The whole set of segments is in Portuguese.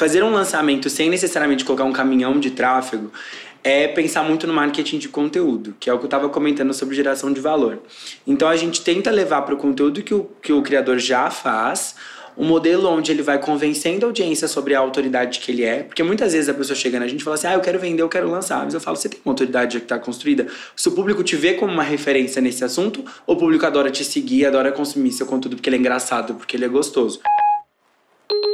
fazer um lançamento sem necessariamente colocar um caminhão de tráfego é pensar muito no marketing de conteúdo, que é o que eu estava comentando sobre geração de valor. Então a gente tenta levar para o conteúdo que o, que o criador já faz um modelo onde ele vai convencendo a audiência sobre a autoridade que ele é, porque muitas vezes a pessoa chega na gente e fala assim: ah, eu quero vender, eu quero lançar. Mas eu falo: você tem uma autoridade já que está construída? Se o público te vê como uma referência nesse assunto, o público adora te seguir, adora consumir seu conteúdo porque ele é engraçado, porque ele é gostoso?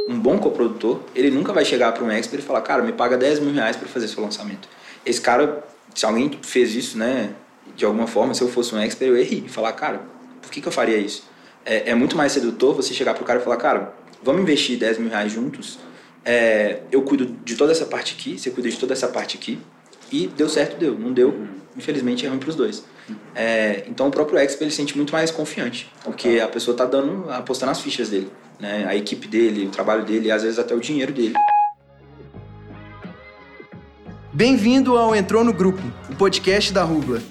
Um bom coprodutor, ele nunca vai chegar para um expert e falar: cara, me paga 10 mil reais para fazer seu lançamento. Esse cara, se alguém fez isso, né, de alguma forma, se eu fosse um expert, eu ia rir e falar: cara, por que, que eu faria isso? é, é, muito mais sedutor você chegar pro cara e falar, cara, vamos investir 10 mil reais juntos. É, eu cuido de toda essa parte aqui, você cuida de toda essa parte aqui. E deu certo, deu. Não deu, infelizmente é ruim pros dois. É, então o próprio expert ele se sente muito mais confiante, porque a pessoa tá dando, apostando as fichas dele, né? A equipe dele, o trabalho dele, e às vezes até o dinheiro dele. Bem-vindo ao Entrou no Grupo, o podcast da Rubla.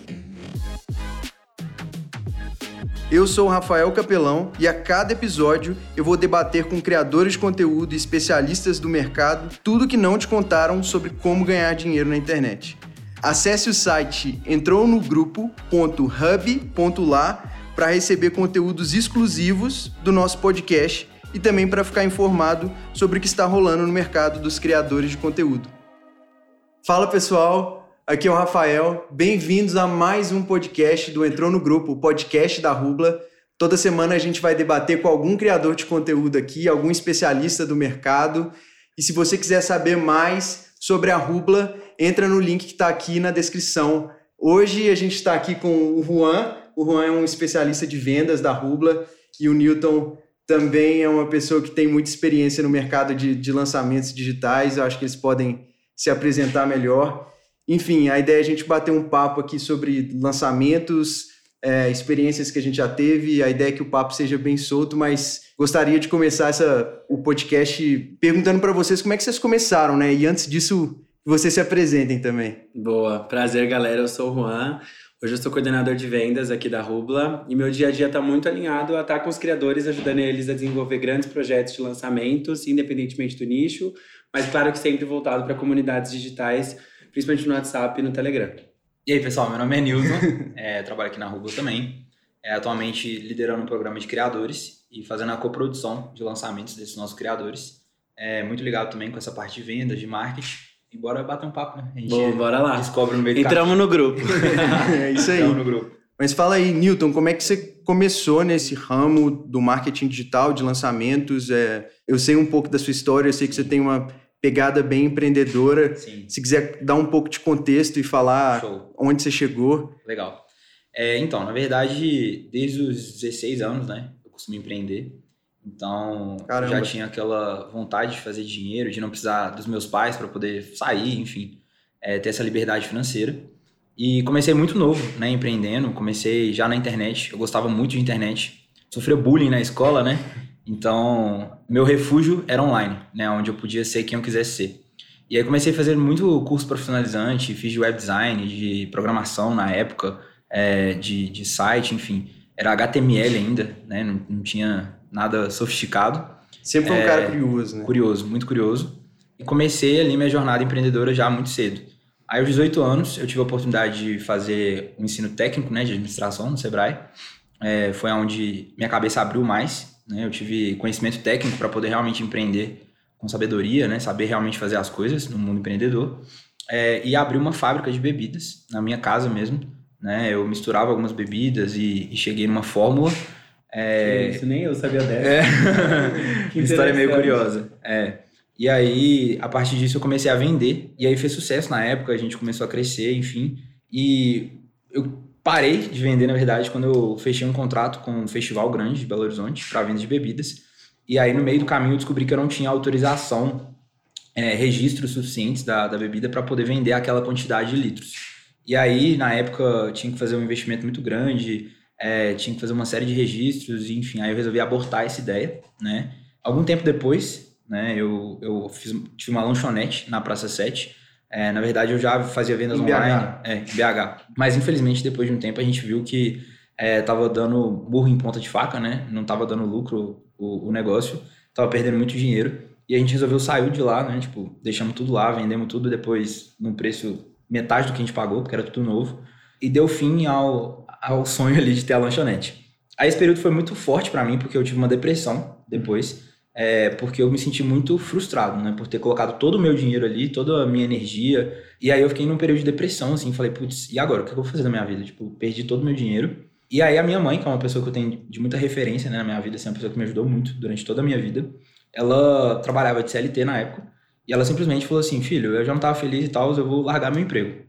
Eu sou o Rafael Capelão e a cada episódio eu vou debater com criadores de conteúdo e especialistas do mercado tudo que não te contaram sobre como ganhar dinheiro na internet. Acesse o site entrounogrupo.hub.lá para receber conteúdos exclusivos do nosso podcast e também para ficar informado sobre o que está rolando no mercado dos criadores de conteúdo. Fala pessoal, Aqui é o Rafael. Bem-vindos a mais um podcast do Entrou no Grupo, o podcast da Rubla. Toda semana a gente vai debater com algum criador de conteúdo aqui, algum especialista do mercado. E se você quiser saber mais sobre a Rubla, entra no link que está aqui na descrição. Hoje a gente está aqui com o Juan. O Juan é um especialista de vendas da Rubla e o Newton também é uma pessoa que tem muita experiência no mercado de, de lançamentos digitais. Eu acho que eles podem se apresentar melhor. Enfim, a ideia é a gente bater um papo aqui sobre lançamentos, é, experiências que a gente já teve. A ideia é que o papo seja bem solto, mas gostaria de começar essa, o podcast perguntando para vocês como é que vocês começaram, né? E antes disso, vocês se apresentem também. Boa, prazer galera, eu sou o Juan. Hoje eu sou coordenador de vendas aqui da Rubla e meu dia a dia está muito alinhado a estar com os criadores, ajudando eles a desenvolver grandes projetos de lançamentos, independentemente do nicho, mas claro que sempre voltado para comunidades digitais principalmente no WhatsApp e no Telegram. E aí, pessoal, meu nome é Nilton, é, trabalho aqui na Rublo também, é, atualmente liderando um programa de criadores e fazendo a coprodução de lançamentos desses nossos criadores. É muito ligado também com essa parte de vendas, de marketing. E bora bater um papo, né? A gente Bom, bora lá. descobre no meio Entramos no grupo. é isso aí. Entramos no grupo. Mas fala aí, Newton, como é que você começou nesse ramo do marketing digital, de lançamentos? É, eu sei um pouco da sua história, eu sei que você tem uma pegada bem empreendedora. Sim. Se quiser dar um pouco de contexto e falar Show. onde você chegou. Legal. É, então, na verdade, desde os 16 anos, né, eu costumo empreender. Então, já tinha aquela vontade de fazer dinheiro, de não precisar dos meus pais para poder sair, enfim, é, ter essa liberdade financeira. E comecei muito novo, né, empreendendo. Comecei já na internet. Eu gostava muito de internet. Sofreu bullying na escola, né? Então, meu refúgio era online, né, onde eu podia ser quem eu quisesse ser. E aí comecei a fazer muito curso profissionalizante, fiz de web design, de programação na época, é, de, de site, enfim. Era HTML ainda, né, não, não tinha nada sofisticado. Sempre foi um é, cara curioso, né? Curioso, muito curioso. E comecei ali minha jornada empreendedora já muito cedo. Aí, aos 18 anos, eu tive a oportunidade de fazer um ensino técnico, né, de administração no Sebrae. É, foi onde minha cabeça abriu mais né? Eu tive conhecimento técnico para poder realmente empreender com sabedoria, né? Saber realmente fazer as coisas no mundo empreendedor. É, e abri uma fábrica de bebidas na minha casa mesmo. Né? Eu misturava algumas bebidas e, e cheguei numa fórmula. É... Isso nem eu sabia dessa. É. história é meio curiosa. É. E aí, a partir disso, eu comecei a vender. E aí fez sucesso na época, a gente começou a crescer, enfim. E eu Parei de vender, na verdade, quando eu fechei um contrato com um festival grande de Belo Horizonte para venda de bebidas. E aí, no meio do caminho, eu descobri que eu não tinha autorização, é, registros suficientes da, da bebida para poder vender aquela quantidade de litros. E aí, na época, tinha que fazer um investimento muito grande, é, tinha que fazer uma série de registros, enfim, aí eu resolvi abortar essa ideia, né? Algum tempo depois, né, eu, eu fiz, tive uma lanchonete na Praça 7, é, na verdade, eu já fazia vendas em online. BH. É, BH. Mas infelizmente, depois de um tempo, a gente viu que é, tava dando burro em ponta de faca, né? Não tava dando lucro o, o negócio, tava perdendo muito dinheiro. E a gente resolveu sair de lá, né? Tipo, deixamos tudo lá, vendemos tudo depois num preço metade do que a gente pagou, porque era tudo novo. E deu fim ao, ao sonho ali de ter a lanchonete. Aí esse período foi muito forte para mim, porque eu tive uma depressão depois, é, porque eu me senti muito frustrado, né? Por ter colocado todo o meu dinheiro ali, toda a minha energia. E aí eu fiquei num período de depressão, assim, falei, putz, e agora? O que eu vou fazer da minha vida? Tipo, perdi todo o meu dinheiro. E aí a minha mãe, que é uma pessoa que eu tenho de muita referência né, na minha vida, assim, é uma pessoa que me ajudou muito durante toda a minha vida, ela trabalhava de CLT na época, e ela simplesmente falou assim, filho, eu já não tava feliz e tal, eu vou largar meu emprego.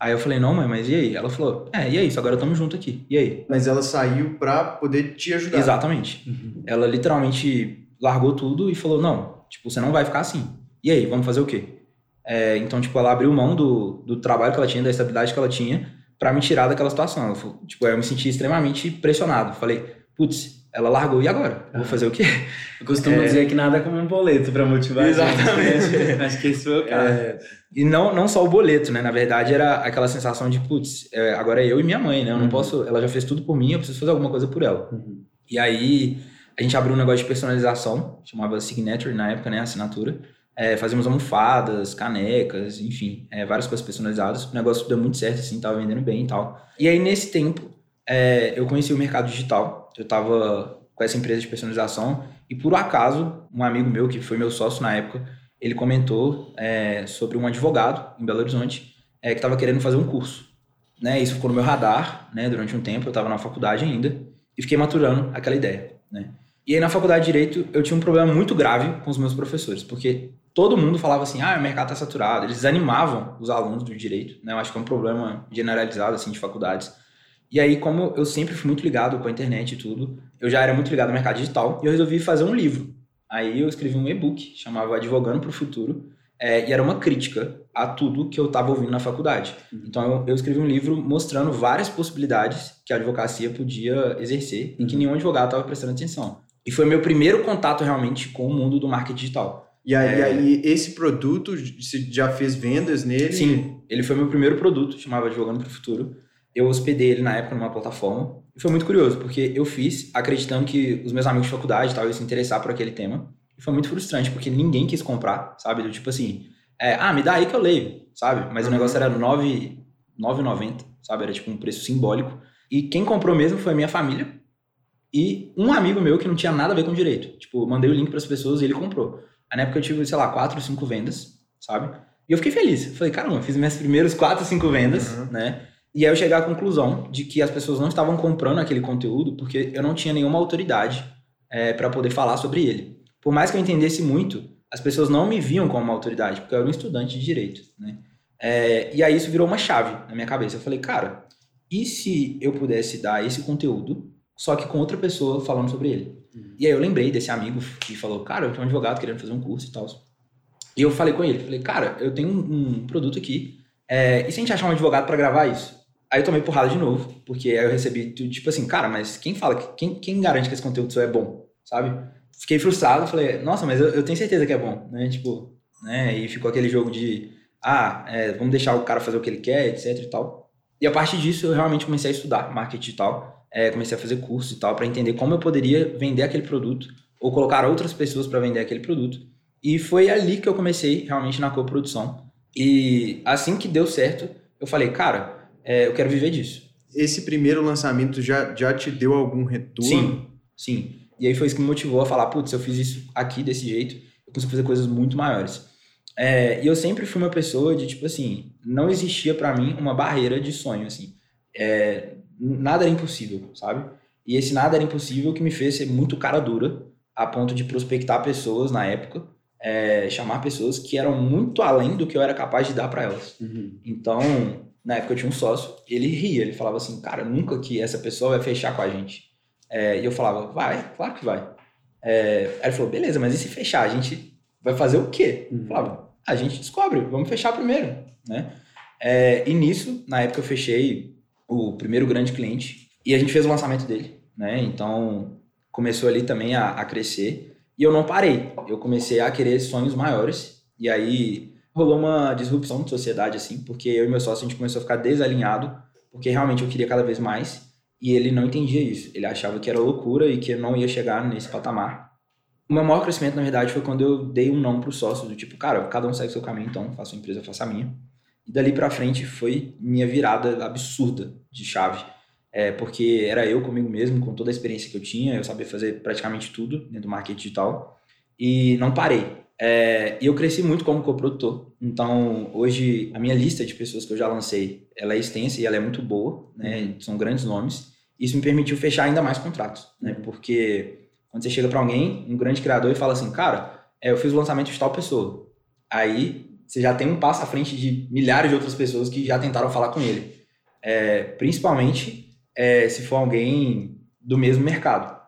Aí eu falei, não, mãe, mas e aí? Ela falou, é, e é isso, agora estamos juntos aqui. E aí? Mas ela saiu pra poder te ajudar. Exatamente. Uhum. Ela literalmente largou tudo e falou, não, tipo, você não vai ficar assim. E aí, vamos fazer o quê? É, então, tipo, ela abriu mão do, do trabalho que ela tinha, da estabilidade que ela tinha, para me tirar daquela situação. Ela falou, tipo, eu me senti extremamente pressionado. Falei, putz, ela largou, e agora? Vou fazer o quê? Eu costumo é... dizer que nada como um boleto para motivar Exatamente. Acho que esse foi o caso. É... E não, não só o boleto, né? Na verdade, era aquela sensação de, putz, é, agora é eu e minha mãe, né? Eu não uhum. posso... Ela já fez tudo por mim, eu preciso fazer alguma coisa por ela. Uhum. E aí, a gente abriu um negócio de personalização, chamava Signature na época, né? Assinatura. É, fazíamos almofadas, canecas, enfim, é, várias coisas personalizadas. O negócio deu muito certo, assim, tava vendendo bem e tal. E aí, nesse tempo, é, eu conheci o mercado digital. Eu tava com essa empresa de personalização e, por acaso, um amigo meu, que foi meu sócio na época, ele comentou é, sobre um advogado em Belo Horizonte é, que estava querendo fazer um curso. Né? Isso ficou no meu radar né? durante um tempo, eu estava na faculdade ainda e fiquei maturando aquela ideia. Né? E aí, na faculdade de Direito, eu tinha um problema muito grave com os meus professores, porque todo mundo falava assim, ah, o mercado está saturado. Eles desanimavam os alunos do direito, né? Eu acho que é um problema generalizado, assim, de faculdades. E aí, como eu sempre fui muito ligado com a internet e tudo, eu já era muito ligado ao mercado digital e eu resolvi fazer um livro. Aí eu escrevi um e-book, chamava Advogando para o Futuro, é, e era uma crítica a tudo que eu estava ouvindo na faculdade. Uhum. Então eu, eu, escrevi um livro mostrando várias possibilidades que a advocacia podia exercer em que uhum. nenhum advogado estava prestando atenção. E foi meu primeiro contato realmente com o mundo do marketing digital. E aí, é... aí, esse produto, você já fez vendas nele? Sim, ele foi meu primeiro produto, chamava Advogando para o Futuro. Eu hospedei ele na época numa plataforma. E foi muito curioso, porque eu fiz acreditando que os meus amigos de faculdade tal, iam se interessar por aquele tema. E foi muito frustrante, porque ninguém quis comprar, sabe? Do tipo assim, é, ah, me dá aí que eu leio, sabe? Mas uhum. o negócio era 9,90, sabe? Era tipo um preço simbólico. E quem comprou mesmo foi a minha família e um amigo meu que não tinha nada a ver com direito. Tipo, mandei o link para as pessoas e ele comprou. Aí, na época eu tive, sei lá, quatro ou cinco vendas, sabe? E eu fiquei feliz. Falei, caramba, fiz minhas primeiras quatro, cinco vendas, uhum. né? E aí eu cheguei à conclusão de que as pessoas não estavam comprando aquele conteúdo porque eu não tinha nenhuma autoridade é, para poder falar sobre ele. Por mais que eu entendesse muito, as pessoas não me viam como uma autoridade, porque eu era um estudante de direito, né? É, e aí isso virou uma chave na minha cabeça. Eu falei, cara, e se eu pudesse dar esse conteúdo, só que com outra pessoa falando sobre ele? Uhum. E aí eu lembrei desse amigo que falou, cara, eu tenho um advogado querendo fazer um curso e tal. E eu falei com ele, falei, cara, eu tenho um, um produto aqui, é, e se a gente achar um advogado para gravar isso? Aí eu tomei porrada de novo, porque aí eu recebi, tipo assim, cara, mas quem fala, quem, quem garante que esse conteúdo seu é bom, sabe? Fiquei frustrado, falei, nossa, mas eu, eu tenho certeza que é bom, né? Tipo, né? E ficou aquele jogo de, ah, é, vamos deixar o cara fazer o que ele quer, etc e tal. E a partir disso eu realmente comecei a estudar marketing digital, é, comecei a fazer curso e tal, para entender como eu poderia vender aquele produto ou colocar outras pessoas para vender aquele produto. E foi ali que eu comecei realmente na coprodução. E assim que deu certo, eu falei, cara, é, eu quero viver disso. Esse primeiro lançamento já, já te deu algum retorno? Sim, sim. E aí foi isso que me motivou a falar, putz, eu fiz isso aqui desse jeito, eu consigo fazer coisas muito maiores. É, e eu sempre fui uma pessoa de, tipo assim, não existia para mim uma barreira de sonho, assim. É, nada era impossível, sabe? E esse nada era impossível que me fez ser muito cara dura, a ponto de prospectar pessoas na época, é, chamar pessoas que eram muito além do que eu era capaz de dar para elas. Uhum. Então, na época eu tinha um sócio, ele ria, ele falava assim, cara, nunca que essa pessoa vai fechar com a gente. É, e eu falava, vai, claro que vai. É, aí ele falou, beleza, mas e se fechar? A gente vai fazer o quê? Uhum. Eu falava, a gente descobre, vamos fechar primeiro, né? É, e nisso, na época eu fechei o primeiro grande cliente e a gente fez o lançamento dele, né? Então começou ali também a, a crescer e eu não parei. Eu comecei a querer sonhos maiores e aí rolou uma disrupção de sociedade, assim, porque eu e meu sócio a gente começou a ficar desalinhado, porque realmente eu queria cada vez mais, e ele não entendia isso. Ele achava que era loucura e que eu não ia chegar nesse patamar. O meu maior crescimento, na verdade, foi quando eu dei um não pro sócio, do tipo, cara, cada um segue seu caminho, então faça a empresa, faça a minha. E dali para frente foi minha virada absurda de chave. É, porque era eu comigo mesmo, com toda a experiência que eu tinha, eu sabia fazer praticamente tudo dentro do marketing digital e não parei. É, e eu cresci muito como coprodutor. Então, hoje, a minha lista de pessoas que eu já lancei, ela é extensa e ela é muito boa, né? São grandes nomes. Isso me permitiu fechar ainda mais contratos, né? Porque quando você chega para alguém, um grande criador, e fala assim, cara, é, eu fiz o lançamento de tal pessoa. Aí, você já tem um passo à frente de milhares de outras pessoas que já tentaram falar com ele. É, principalmente é, se for alguém do mesmo mercado.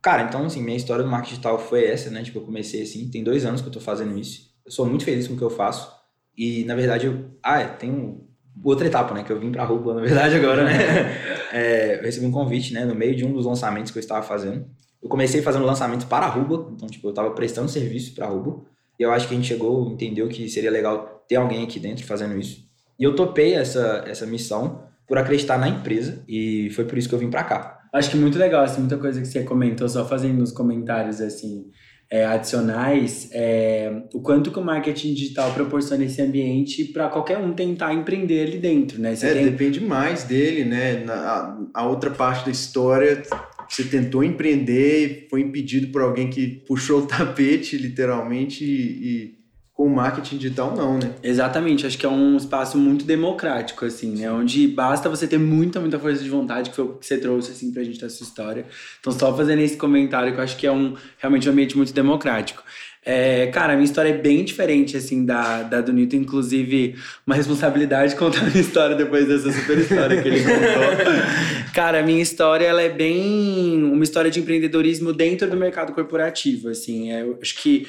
Cara, então, assim, minha história do marketing digital foi essa, né? Tipo, eu comecei assim, tem dois anos que eu tô fazendo isso. Eu sou muito feliz com o que eu faço. E, na verdade, eu... Ah, é, tem outra etapa, né? Que eu vim pra Rubla, na verdade, agora, né? é, eu recebi um convite, né? No meio de um dos lançamentos que eu estava fazendo. Eu comecei fazendo lançamentos para a Rubla. Então, tipo, eu tava prestando serviço pra Rubla. E eu acho que a gente chegou, entendeu que seria legal ter alguém aqui dentro fazendo isso. E eu topei essa, essa missão por acreditar na empresa. E foi por isso que eu vim para cá. Acho que muito legal, assim, muita coisa que você comentou, só fazendo nos comentários, assim, é, adicionais, é, o quanto que o marketing digital proporciona esse ambiente para qualquer um tentar empreender ali dentro, né? Você é, tem... depende mais dele, né? Na, a, a outra parte da história, você tentou empreender e foi impedido por alguém que puxou o tapete, literalmente, e, e com o marketing digital não, né? Exatamente, acho que é um espaço muito democrático, assim, né? Onde basta você ter muita, muita força de vontade, que foi o que você trouxe, assim, pra gente da sua história. Então, só fazendo esse comentário, que eu acho que é um, realmente um ambiente muito democrático. É, cara, a minha história é bem diferente, assim, da, da do Nito. Inclusive, uma responsabilidade contar a minha história depois dessa super história que ele contou. cara, a minha história, ela é bem uma história de empreendedorismo dentro do mercado corporativo, assim. É, eu acho que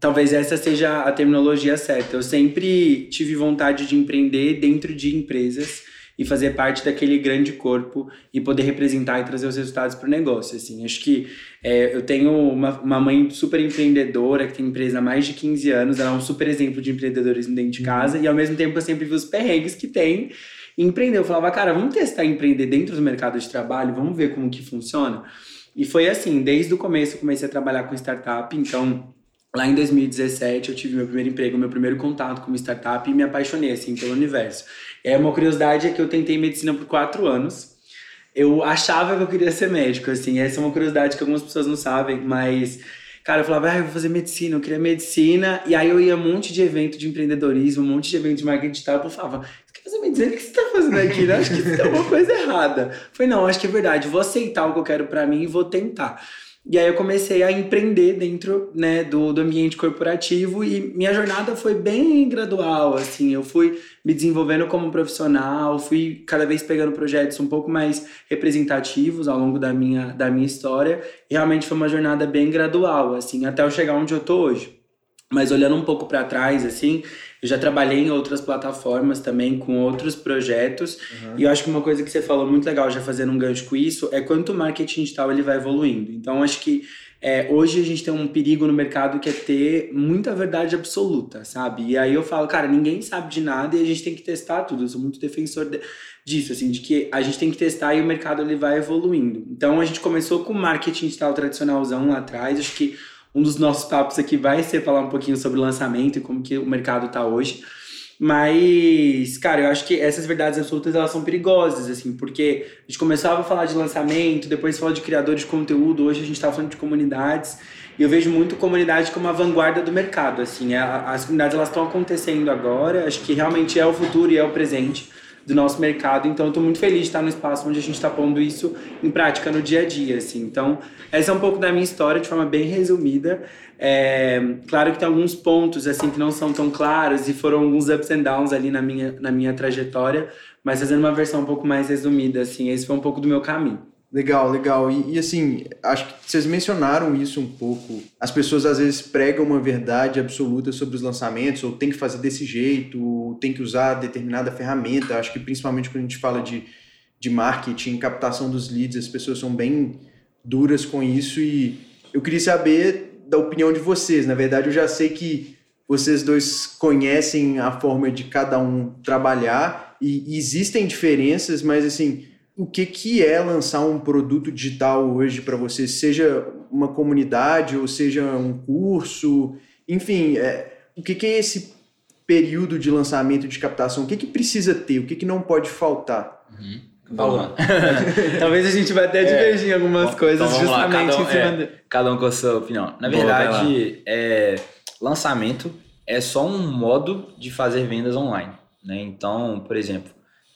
Talvez essa seja a terminologia certa. Eu sempre tive vontade de empreender dentro de empresas e fazer parte daquele grande corpo e poder representar e trazer os resultados para o negócio. Assim, acho que é, eu tenho uma, uma mãe super empreendedora que tem empresa há mais de 15 anos, ela é um super exemplo de empreendedorismo dentro de casa uhum. e ao mesmo tempo eu sempre vi os perrengues que tem em empreender. Eu falava, cara, vamos testar empreender dentro do mercado de trabalho, vamos ver como que funciona. E foi assim, desde o começo eu comecei a trabalhar com startup, então Lá em 2017 eu tive meu primeiro emprego, meu primeiro contato com uma startup e me apaixonei assim pelo universo. É uma curiosidade é que eu tentei medicina por quatro anos. Eu achava que eu queria ser médico, assim. Essa é uma curiosidade que algumas pessoas não sabem, mas cara, eu falava, ah, eu vou fazer medicina, eu queria medicina, e aí eu ia um monte de evento de empreendedorismo, um monte de evento de marketing digital, eu falava, você quer fazer medicina? O que você está fazendo aqui? Eu acho que tem alguma coisa errada. Eu falei, não, acho que é verdade, vou aceitar o que eu quero para mim e vou tentar. E aí eu comecei a empreender dentro né, do, do ambiente corporativo e minha jornada foi bem gradual, assim, eu fui me desenvolvendo como profissional, fui cada vez pegando projetos um pouco mais representativos ao longo da minha, da minha história e realmente foi uma jornada bem gradual, assim, até eu chegar onde eu tô hoje. Mas olhando um pouco para trás, assim, eu já trabalhei em outras plataformas também, com outros projetos. Uhum. E eu acho que uma coisa que você falou muito legal, já fazendo um gancho com isso, é quanto o marketing digital ele vai evoluindo. Então, acho que é, hoje a gente tem um perigo no mercado que é ter muita verdade absoluta, sabe? E aí eu falo, cara, ninguém sabe de nada e a gente tem que testar tudo. Eu sou muito defensor de, disso, assim, de que a gente tem que testar e o mercado ele vai evoluindo. Então, a gente começou com marketing digital tradicionalzão lá atrás. Acho que um dos nossos papos aqui vai ser falar um pouquinho sobre lançamento e como que o mercado está hoje. Mas, cara, eu acho que essas verdades absolutas elas são perigosas, assim, porque a gente começava a falar de lançamento, depois falou de criadores de conteúdo, hoje a gente está falando de comunidades. E eu vejo muito comunidade como a vanguarda do mercado, assim, é, as comunidades elas estão acontecendo agora, acho que realmente é o futuro e é o presente do nosso mercado. Então, eu estou muito feliz de estar no espaço onde a gente está pondo isso em prática no dia a dia. Assim. Então, essa é um pouco da minha história de forma bem resumida. É, claro que tem alguns pontos assim que não são tão claros e foram alguns ups and downs ali na minha, na minha trajetória, mas fazendo uma versão um pouco mais resumida, assim, esse foi um pouco do meu caminho. Legal, legal. E, e, assim, acho que vocês mencionaram isso um pouco. As pessoas às vezes pregam uma verdade absoluta sobre os lançamentos, ou tem que fazer desse jeito, ou tem que usar determinada ferramenta. Acho que principalmente quando a gente fala de, de marketing, captação dos leads, as pessoas são bem duras com isso. E eu queria saber da opinião de vocês. Na verdade, eu já sei que vocês dois conhecem a forma de cada um trabalhar, e, e existem diferenças, mas assim o que, que é lançar um produto digital hoje para você, seja uma comunidade ou seja um curso, enfim, é, o que, que é esse período de lançamento de captação? O que, que precisa ter? O que, que não pode faltar? Uhum. Falou. Talvez a gente vai até divergir em algumas Bom, coisas então justamente cada um- em cima é. de... Cada um com a sua opinião. Na verdade, é, lançamento é só um modo de fazer vendas online. Né? Então, por exemplo,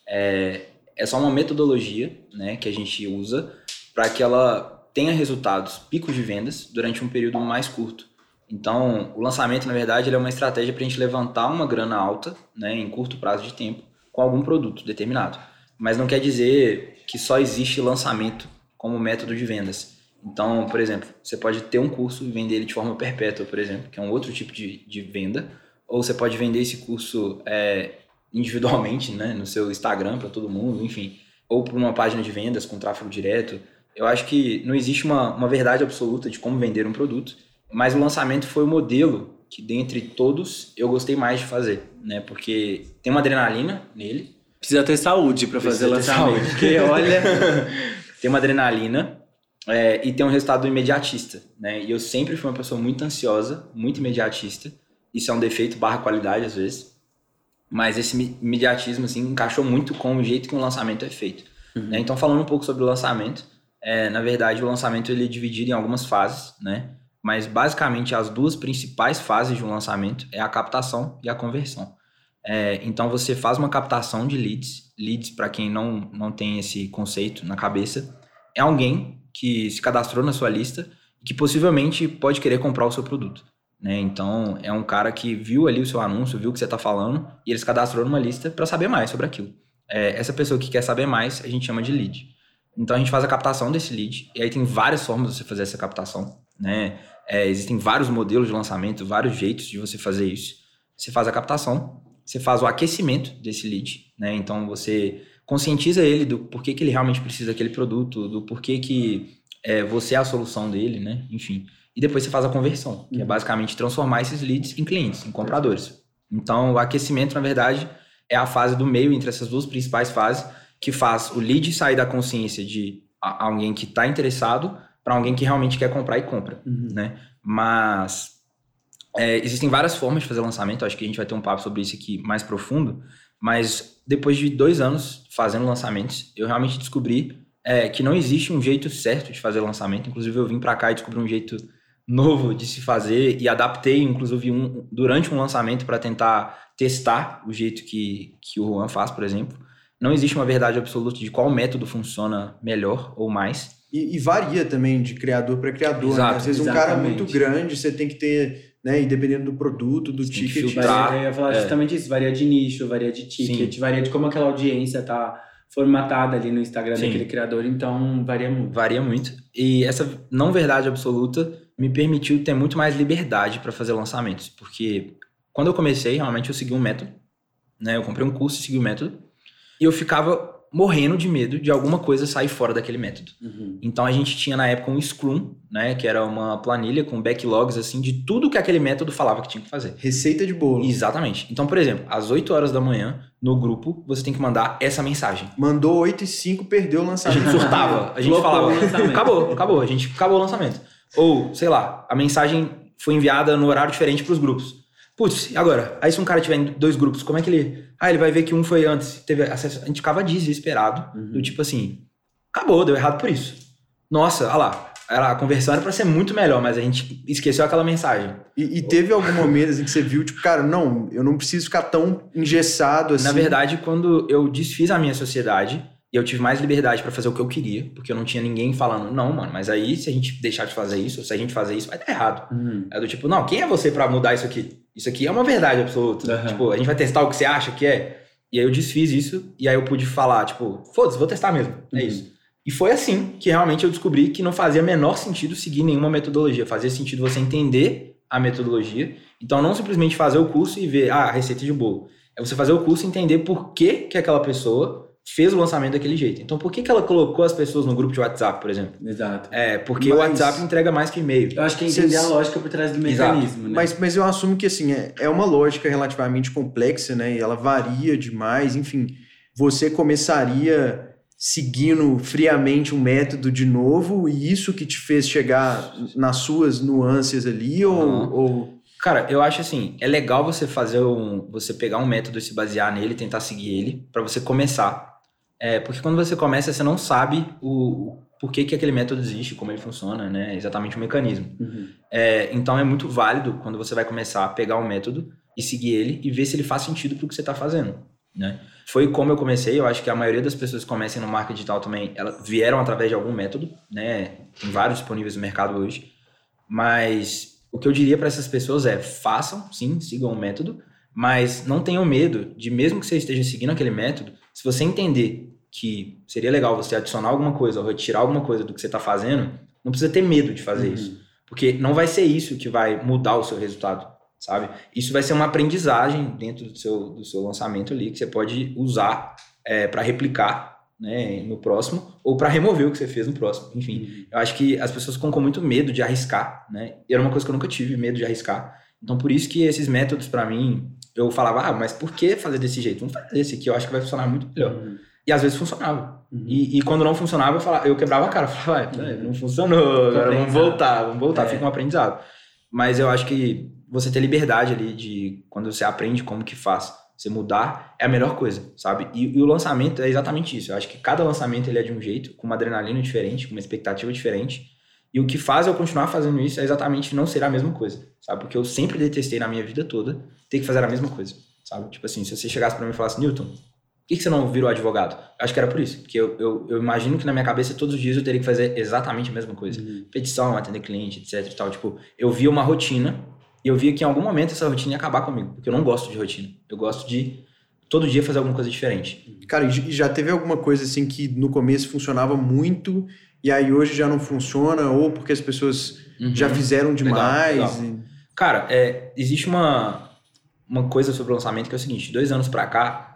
é, é só uma metodologia né, que a gente usa para que ela tenha resultados, picos de vendas, durante um período mais curto. Então, o lançamento, na verdade, é uma estratégia para a gente levantar uma grana alta né, em curto prazo de tempo com algum produto determinado. Mas não quer dizer que só existe lançamento como método de vendas. Então, por exemplo, você pode ter um curso e vender ele de forma perpétua, por exemplo, que é um outro tipo de, de venda. Ou você pode vender esse curso é, individualmente, né, no seu Instagram para todo mundo, enfim. Ou por uma página de vendas com tráfego direto. Eu acho que não existe uma, uma verdade absoluta de como vender um produto, mas o lançamento foi o modelo que, dentre todos, eu gostei mais de fazer, né? Porque tem uma adrenalina nele, Precisa ter saúde para fazer lançamento. saúde. Porque, olha... tem uma adrenalina é, e tem um resultado imediatista, né? E eu sempre fui uma pessoa muito ansiosa, muito imediatista. Isso é um defeito barra qualidade às vezes. Mas esse imediatismo, assim, encaixou muito com o jeito que um lançamento é feito. né? Então, falando um pouco sobre o lançamento, é, na verdade, o lançamento ele é dividido em algumas fases, né? Mas, basicamente, as duas principais fases de um lançamento é a captação e a conversão. É, então, você faz uma captação de leads. Leads, para quem não, não tem esse conceito na cabeça, é alguém que se cadastrou na sua lista e que possivelmente pode querer comprar o seu produto. Né? Então, é um cara que viu ali o seu anúncio, viu o que você está falando e ele se cadastrou numa lista para saber mais sobre aquilo. É, essa pessoa que quer saber mais, a gente chama de lead. Então, a gente faz a captação desse lead e aí tem várias formas de você fazer essa captação. Né? É, existem vários modelos de lançamento, vários jeitos de você fazer isso. Você faz a captação, você faz o aquecimento desse lead, né? Então você conscientiza ele do porquê que ele realmente precisa daquele produto, do porquê que é, você é a solução dele, né? Enfim. E depois você faz a conversão, que é basicamente transformar esses leads em clientes, em compradores. Então o aquecimento, na verdade, é a fase do meio entre essas duas principais fases, que faz o lead sair da consciência de alguém que está interessado para alguém que realmente quer comprar e compra, né? Mas é, existem várias formas de fazer lançamento, acho que a gente vai ter um papo sobre isso aqui mais profundo, mas depois de dois anos fazendo lançamentos, eu realmente descobri é, que não existe um jeito certo de fazer lançamento. Inclusive, eu vim para cá e descobri um jeito novo de se fazer e adaptei, inclusive, um, durante um lançamento para tentar testar o jeito que, que o Juan faz, por exemplo. Não existe uma verdade absoluta de qual método funciona melhor ou mais. E, e varia também de criador para criador. né? Exato, Às vezes um cara exatamente. muito grande, você tem que ter, né? E dependendo do produto, do Você ticket. filtrar. Varia, eu ia falar é. justamente isso. Varia de nicho, varia de ticket, Sim. varia de como aquela audiência tá formatada ali no Instagram Sim. daquele criador. Então, varia muito. Varia muito. E essa não verdade absoluta me permitiu ter muito mais liberdade para fazer lançamentos. Porque quando eu comecei, realmente eu segui um método. Né? Eu comprei um curso e segui o método. E eu ficava morrendo de medo de alguma coisa sair fora daquele método. Uhum. Então a gente tinha na época um Scrum, né? Que era uma planilha com backlogs assim de tudo que aquele método falava que tinha que fazer. Receita de bolo. Exatamente. Então, por exemplo, às 8 horas da manhã, no grupo, você tem que mandar essa mensagem. Mandou 8 e 5, perdeu o A lançamento. gente surtava, a gente falava, acabou, acabou, a gente acabou o lançamento. Ou, sei lá, a mensagem foi enviada no horário diferente para os grupos. Putz, agora? Aí se um cara tiver em dois grupos, como é que ele... Ah, ele vai ver que um foi antes, teve acesso... A gente ficava desesperado, Uhum. do tipo assim, acabou, deu errado por isso. Nossa, olha lá, era, a conversão era para ser muito melhor, mas a gente esqueceu aquela mensagem. E, e teve algum momento assim, que você viu, tipo, cara, não, eu não preciso ficar tão engessado assim. Na verdade, quando eu desfiz a minha sociedade, e eu tive mais liberdade pra fazer o que eu queria, porque eu não tinha ninguém falando, não, mano, mas aí se a gente deixar de fazer isso, se a gente fazer isso, vai dar errado. Uhum. É do tipo, não, quem é você pra mudar isso aqui? Isso aqui é uma verdade absoluta. Aham. Tipo, a gente vai testar o que você acha que é. E aí eu desfiz isso, e aí eu pude falar, tipo, foda-se, vou testar mesmo. É Uhum. isso. E foi assim que realmente eu descobri que não fazia menor sentido seguir nenhuma metodologia. Fazia sentido você entender a metodologia. Então, não simplesmente fazer o curso e ver, ah, receita de bolo. É você fazer o curso e entender por que, que aquela pessoa fez o lançamento daquele jeito. Então, por que, que ela colocou as pessoas no grupo de WhatsApp, por exemplo? Exato. É, porque o Mas- WhatsApp entrega mais que e-mail. Eu acho que é entender Vocês- a lógica por trás do mecanismo, né? Mas, mas eu assumo que assim, é, é uma lógica relativamente complexa, né? E ela varia demais, enfim. Você começaria seguindo friamente um método de novo e isso que te fez chegar nas suas nuances ali ou, uhum. ou... Cara, eu acho assim, é legal você fazer um, você pegar um método e se basear nele, tentar seguir ele, para você começar. É, porque quando você começa, você não sabe o, por que, que aquele método existe, como ele funciona, né? Exatamente o mecanismo. Uhum. É, então é muito válido quando você vai começar a pegar um método e seguir ele e ver se ele faz sentido para o que você está fazendo, né? Foi como eu comecei, eu acho que a maioria das pessoas que começam no marketing digital também, elas vieram através de algum método, né? Tem vários disponíveis no mercado hoje. Mas o que eu diria para essas pessoas é: façam, sim, sigam o método, mas não tenham medo de, mesmo que você esteja seguindo aquele método, se você entender que seria legal você adicionar alguma coisa ou retirar alguma coisa do que você está fazendo, não precisa ter medo de fazer uhum. isso. Porque não vai ser isso que vai mudar o seu resultado sabe? Isso vai ser uma aprendizagem dentro do seu, do seu lançamento ali que você pode usar é, para replicar né, no próximo ou para remover o que você fez no próximo. Enfim, uhum. eu acho que as pessoas ficam com muito medo de arriscar, né? E era uma coisa que eu nunca tive, medo de arriscar. Então, por isso que esses métodos, para mim, eu falava, ah, mas por que fazer desse jeito? Vamos fazer esse aqui, eu acho que vai funcionar muito melhor. Uhum. E às vezes funcionava. Uhum. E, e, quando não funcionava, eu, falava, eu quebrava a cara. Eu falava, ah, não funcionou, agora vamos voltar, vamos voltar, é. fica um aprendizado. Mas eu acho que você ter liberdade ali de quando você aprende como que faz, você mudar é a melhor coisa, sabe? E, e, o lançamento é exatamente isso. Eu acho que cada lançamento ele é de um jeito, com uma adrenalina diferente, com uma expectativa diferente. E o que faz eu continuar fazendo isso é exatamente não ser a mesma coisa, sabe? Porque eu sempre detestei na minha vida toda ter que fazer a mesma coisa, sabe? Tipo assim, se você chegasse para mim e falasse, Newton, por que, que você não virou advogado? Acho que era por isso. Porque eu, eu, eu, imagino que na minha cabeça todos os dias eu teria que fazer exatamente a mesma coisa. Uhum. Petição, atender cliente, etc e tal. Tipo, eu via uma rotina e eu via que em algum momento essa rotina ia acabar comigo, porque eu não gosto de rotina. Eu gosto de todo dia fazer alguma coisa diferente. Cara, e já teve alguma coisa assim que no começo funcionava muito e aí hoje já não funciona, ou porque as pessoas uhum. já fizeram demais? Legal, legal. E... Cara, é, existe uma, uma coisa sobre o lançamento que é o seguinte: dois anos para cá,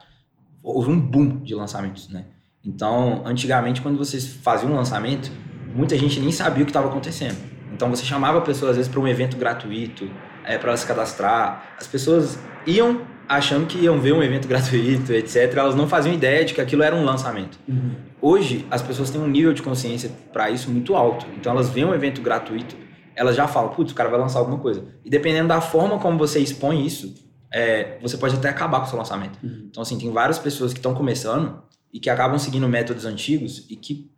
houve um boom de lançamentos, né? Então, antigamente, quando vocês faziam um lançamento, muita gente nem sabia o que estava acontecendo. Então, você chamava a pessoa, às vezes, para um evento gratuito, é, para se cadastrar. As pessoas iam achando que iam ver um evento gratuito, etc. Elas não faziam ideia de que aquilo era um lançamento. Uhum. Hoje, as pessoas têm um nível de consciência para isso muito alto. Então, elas veem um evento gratuito, elas já falam, putz, o cara vai lançar alguma coisa. E dependendo da forma como você expõe isso, é, você pode até acabar com o seu lançamento. Uhum. Então, assim, tem várias pessoas que estão começando e que acabam seguindo métodos antigos e que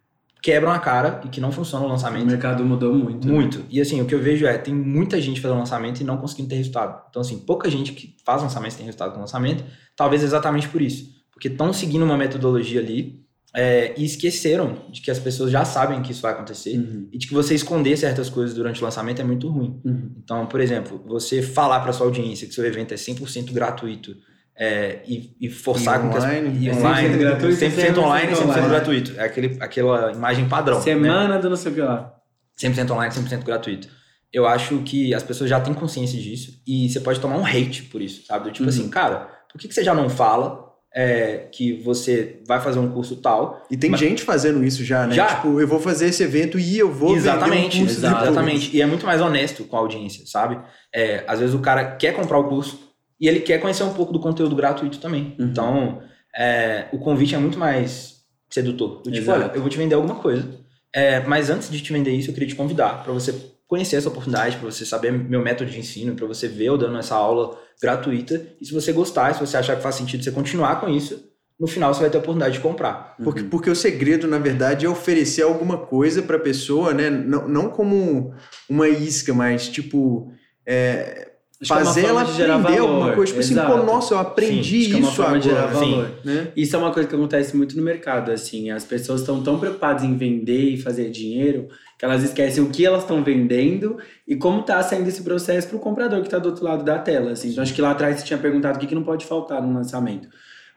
quebram a cara e que não funciona o lançamento. O mercado mudou muito. Né? Muito. Né? E assim, o que eu vejo é, tem muita gente fazendo lançamento e não conseguindo ter resultado. Então assim, pouca gente que faz lançamento tem resultado com lançamento, talvez exatamente por isso. Porque estão seguindo uma metodologia ali é, e esqueceram de que as pessoas já sabem que isso vai acontecer uhum. e de que você esconder certas coisas durante o lançamento é muito ruim. Uhum. Então, por exemplo, você falar para sua audiência que seu evento é 100% gratuito, é, e, e, forçar e com online, que as, e online, 100% gratuito, 100%, 100% online e 100% online. gratuito. É aquele, aquela imagem padrão. Né? Semana né? do não sei o que lá. 100% online, 100% gratuito. Eu acho que as pessoas já têm consciência disso e você pode tomar um hate por isso, sabe? Tipo assim, uhum. assim, cara, por que, que você já não fala é, que você vai fazer um curso tal. E tem mas... gente fazendo isso já, né? Já. Tipo, eu vou fazer esse evento e eu vou exatamente, um curso Exatamente. E é muito mais honesto com a audiência, sabe? É, às vezes o cara quer comprar o curso, e ele quer conhecer um pouco do conteúdo gratuito também. Uhum. Então, é, o convite é muito mais sedutor. Do tipo, olha, eu vou te vender alguma coisa. É, mas antes de te vender isso, eu queria te convidar para você conhecer essa oportunidade, para você saber meu método de ensino, para você ver eu dando essa aula gratuita. E se você gostar, se você achar que faz sentido você continuar com isso, no final você vai ter a oportunidade de comprar. Porque, uhum. porque o segredo, na verdade, é oferecer alguma coisa para a pessoa, né? Não, não como uma isca, mas tipo. É, Acho é fazer é ela aprender alguma coisa. Tipo Exato. assim, pô, nossa, eu aprendi Sim, isso é agora. De gerar valor, Sim. Né? Isso é uma coisa que acontece muito no mercado, assim. As pessoas estão tão preocupadas em vender e fazer dinheiro que elas esquecem o que elas estão vendendo e como está saindo esse processo para o comprador que está do outro lado da tela. Assim. Então, acho que lá atrás você tinha perguntado o que, que não pode faltar no lançamento.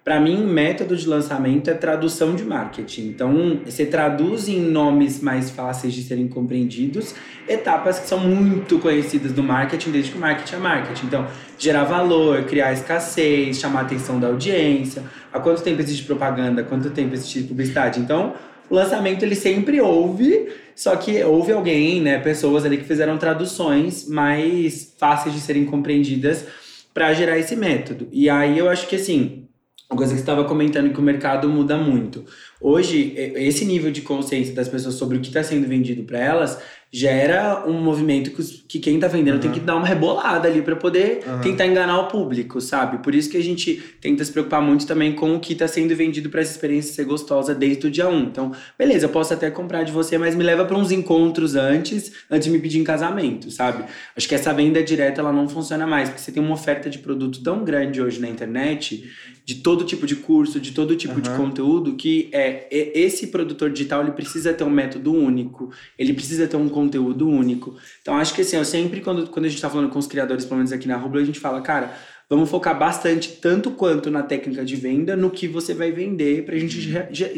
Para mim, método de lançamento é tradução de marketing. Então, você traduz em nomes mais fáceis de serem compreendidos etapas que são muito conhecidas do marketing, desde que o marketing é marketing. Então, gerar valor, criar escassez, chamar a atenção da audiência. Há quanto tempo existe propaganda? Quanto tempo existe publicidade? Então, o lançamento ele sempre houve, só que houve alguém, né, pessoas ali que fizeram traduções mais fáceis de serem compreendidas para gerar esse método. E aí eu acho que assim, uma coisa que estava comentando que o mercado muda muito. Hoje, esse nível de consciência das pessoas sobre o que está sendo vendido para elas gera um movimento que, que quem tá vendendo uhum. tem que dar uma rebolada ali para poder uhum. tentar enganar o público, sabe? Por isso que a gente tenta se preocupar muito também com o que tá sendo vendido para essa experiência ser gostosa desde o dia 1. Então, beleza, eu posso até comprar de você, mas me leva para uns encontros antes, antes de me pedir em casamento, sabe? Acho que essa venda direta ela não funciona mais, porque você tem uma oferta de produto tão grande hoje na internet de todo tipo de curso, de todo tipo uhum. de conteúdo, que é esse produtor digital ele precisa ter um método único, ele precisa ter um conteúdo único. Então acho que assim, eu sempre quando, quando a gente está falando com os criadores, pelo menos aqui na Rublo, a gente fala, cara, vamos focar bastante, tanto quanto na técnica de venda, no que você vai vender pra gente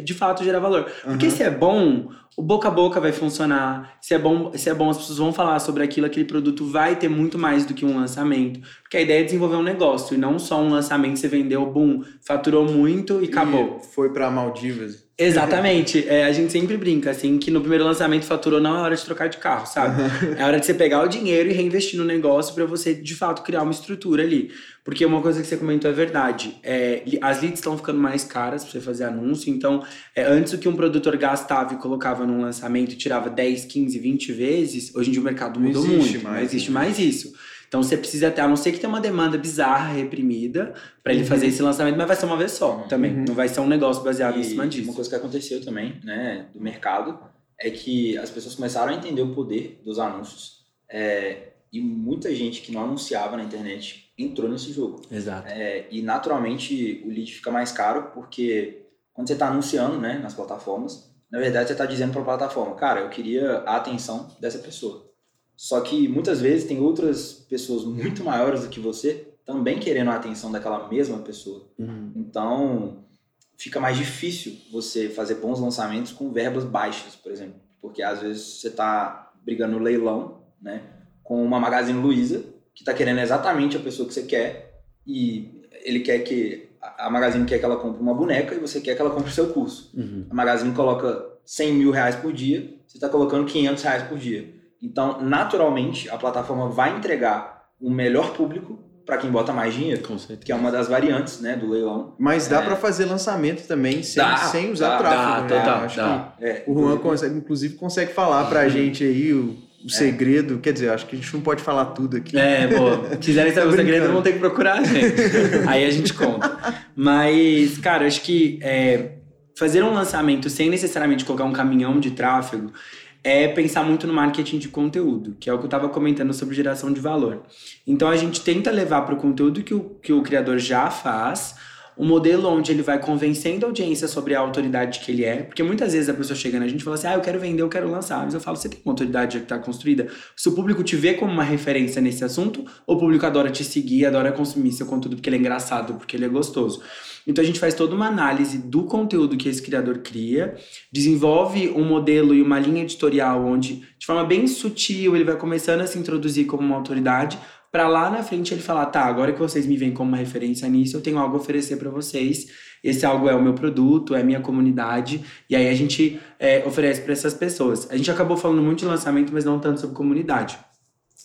de fato gerar valor. Porque uhum. se é bom, o boca a boca vai funcionar. Se é bom, se é bom, as pessoas vão falar sobre aquilo, aquele produto vai ter muito mais do que um lançamento. Porque a ideia é desenvolver um negócio e não só um lançamento, você vendeu, boom, faturou muito e, e acabou. Foi para Maldivas. Exatamente. É, a gente sempre brinca, assim, que no primeiro lançamento faturou não é hora de trocar de carro, sabe? É hora de você pegar o dinheiro e reinvestir no negócio para você, de fato, criar uma estrutura ali. Porque uma coisa que você comentou é verdade. É, as leads estão ficando mais caras para você fazer anúncio. Então, é, antes o que um produtor gastava e colocava num lançamento e tirava 10, 15, 20 vezes, hoje em dia o mercado mudou muito. Mais, não existe né? mais isso. Então você precisa ter, a não ser que tenha uma demanda bizarra, reprimida, para ele uhum. fazer esse lançamento, mas vai ser uma vez só uhum. também. Não vai ser um negócio baseado e em cima disso. Uma coisa que aconteceu também, né, do mercado, é que as pessoas começaram a entender o poder dos anúncios. É, e muita gente que não anunciava na internet entrou nesse jogo. Exato. É, e naturalmente o lead fica mais caro, porque quando você está anunciando né, nas plataformas, na verdade você está dizendo para a plataforma, cara, eu queria a atenção dessa pessoa. Só que muitas vezes tem outras pessoas muito maiores do que você também querendo a atenção daquela mesma pessoa. Uhum. Então, fica mais difícil você fazer bons lançamentos com verbas baixas, por exemplo. Porque às vezes você está brigando no leilão, né, com uma Magazine Luiza, que está querendo exatamente a pessoa que você quer, e ele quer que. A Magazine quer que ela compre uma boneca e você quer que ela compre o seu curso. Uhum. A Magazine coloca 100 mil reais por dia, você está colocando 500 reais por dia. Então, naturalmente, a plataforma vai entregar o melhor público para quem bota mais dinheiro, que é uma das variantes né, do leilão. Mas dá é... para fazer lançamento também sem, dá, sem usar dá, tráfego. Dá, né? total, acho dá. que é, o Juan, consegue, inclusive, consegue falar para a gente aí o, o é. segredo. Quer dizer, acho que a gente não pode falar tudo aqui. É, pô, quiserem saber o segredo, vão ter que procurar a gente. aí a gente conta. Mas, cara, acho que é, fazer um lançamento sem necessariamente colocar um caminhão de tráfego é pensar muito no marketing de conteúdo, que é o que eu estava comentando sobre geração de valor. Então a gente tenta levar para o conteúdo que o, que o criador já faz, um modelo onde ele vai convencendo a audiência sobre a autoridade que ele é, porque muitas vezes a pessoa chega na gente e fala assim: ah, eu quero vender, eu quero lançar. Mas eu falo: você tem uma autoridade que está construída? Se o público te vê como uma referência nesse assunto, o público adora te seguir, adora consumir seu conteúdo porque ele é engraçado, porque ele é gostoso. Então a gente faz toda uma análise do conteúdo que esse criador cria, desenvolve um modelo e uma linha editorial onde, de forma bem sutil, ele vai começando a se introduzir como uma autoridade, para lá na frente ele falar: tá, agora que vocês me veem como uma referência nisso, eu tenho algo a oferecer para vocês. Esse algo é o meu produto, é a minha comunidade, e aí a gente é, oferece para essas pessoas. A gente acabou falando muito de lançamento, mas não tanto sobre comunidade.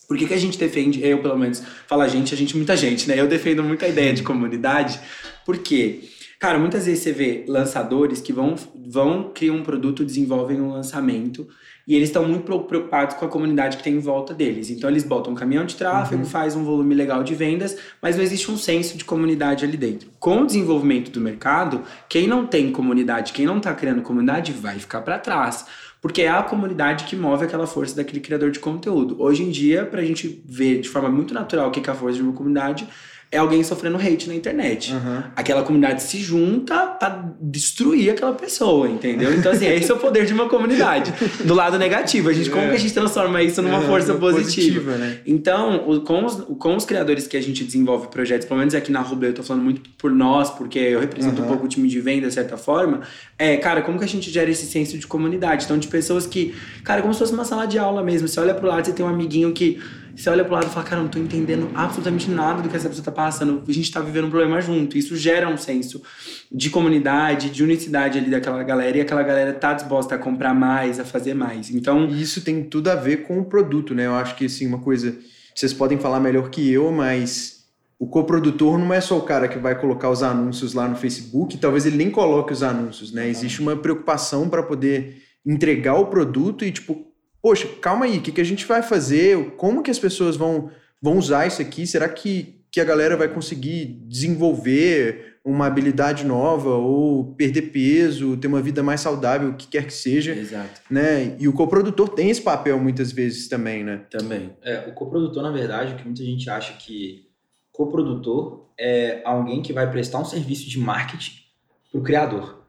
Por que, que a gente defende, eu pelo menos, fala gente, a gente, muita gente, né? Eu defendo muito a ideia de comunidade, porque, cara, muitas vezes você vê lançadores que vão, vão criar um produto, desenvolvem um lançamento, e eles estão muito preocupados com a comunidade que tem em volta deles. Então eles botam um caminhão de tráfego, uhum. faz um volume legal de vendas, mas não existe um senso de comunidade ali dentro. Com o desenvolvimento do mercado, quem não tem comunidade, quem não está criando comunidade, vai ficar para trás. Porque é a comunidade que move aquela força daquele criador de conteúdo. Hoje em dia, para a gente ver de forma muito natural o que é a força de uma comunidade, é alguém sofrendo hate na internet. Uhum. Aquela comunidade se junta pra destruir aquela pessoa, entendeu? Então, assim, esse é o poder de uma comunidade. Do lado negativo, a gente, como que a gente transforma isso numa é, força positiva? positiva né? Então, com, os, com os criadores que a gente desenvolve projetos, pelo menos aqui na Rubler, eu tô falando muito por nós, porque eu represento uhum. um pouco o time de venda, de certa forma, é, cara, como que a gente gera esse senso de comunidade? Então, de pessoas que, cara, como se fosse uma sala de aula mesmo. Você olha pro lado, você tem um amiguinho que você olha pro lado e fala, cara, não tô entendendo absolutamente nada do que essa pessoa tá passando. A gente tá vivendo um problema junto. Isso gera um senso de comunidade, de unicidade ali daquela galera. E aquela galera tá disposta a comprar mais, a fazer mais. Então... E isso tem tudo a ver com o produto, né? Eu acho que, assim, uma coisa... Vocês podem falar melhor que eu, mas o coprodutor não é só o cara que vai colocar os anúncios lá no Facebook, talvez ele nem coloque os anúncios, né? Existe uma preocupação para poder entregar o produto e tipo, poxa, calma aí, o que, que a gente vai fazer? Como que as pessoas vão, vão usar isso aqui? Será que, que a galera vai conseguir desenvolver uma habilidade nova ou perder peso, ter uma vida mais saudável, o que quer que seja? Exato. Né? E o coprodutor tem esse papel muitas vezes também, né? Também. É, o coprodutor, na verdade, o que muita gente acha que coprodutor é alguém que vai prestar um serviço de marketing para o criador.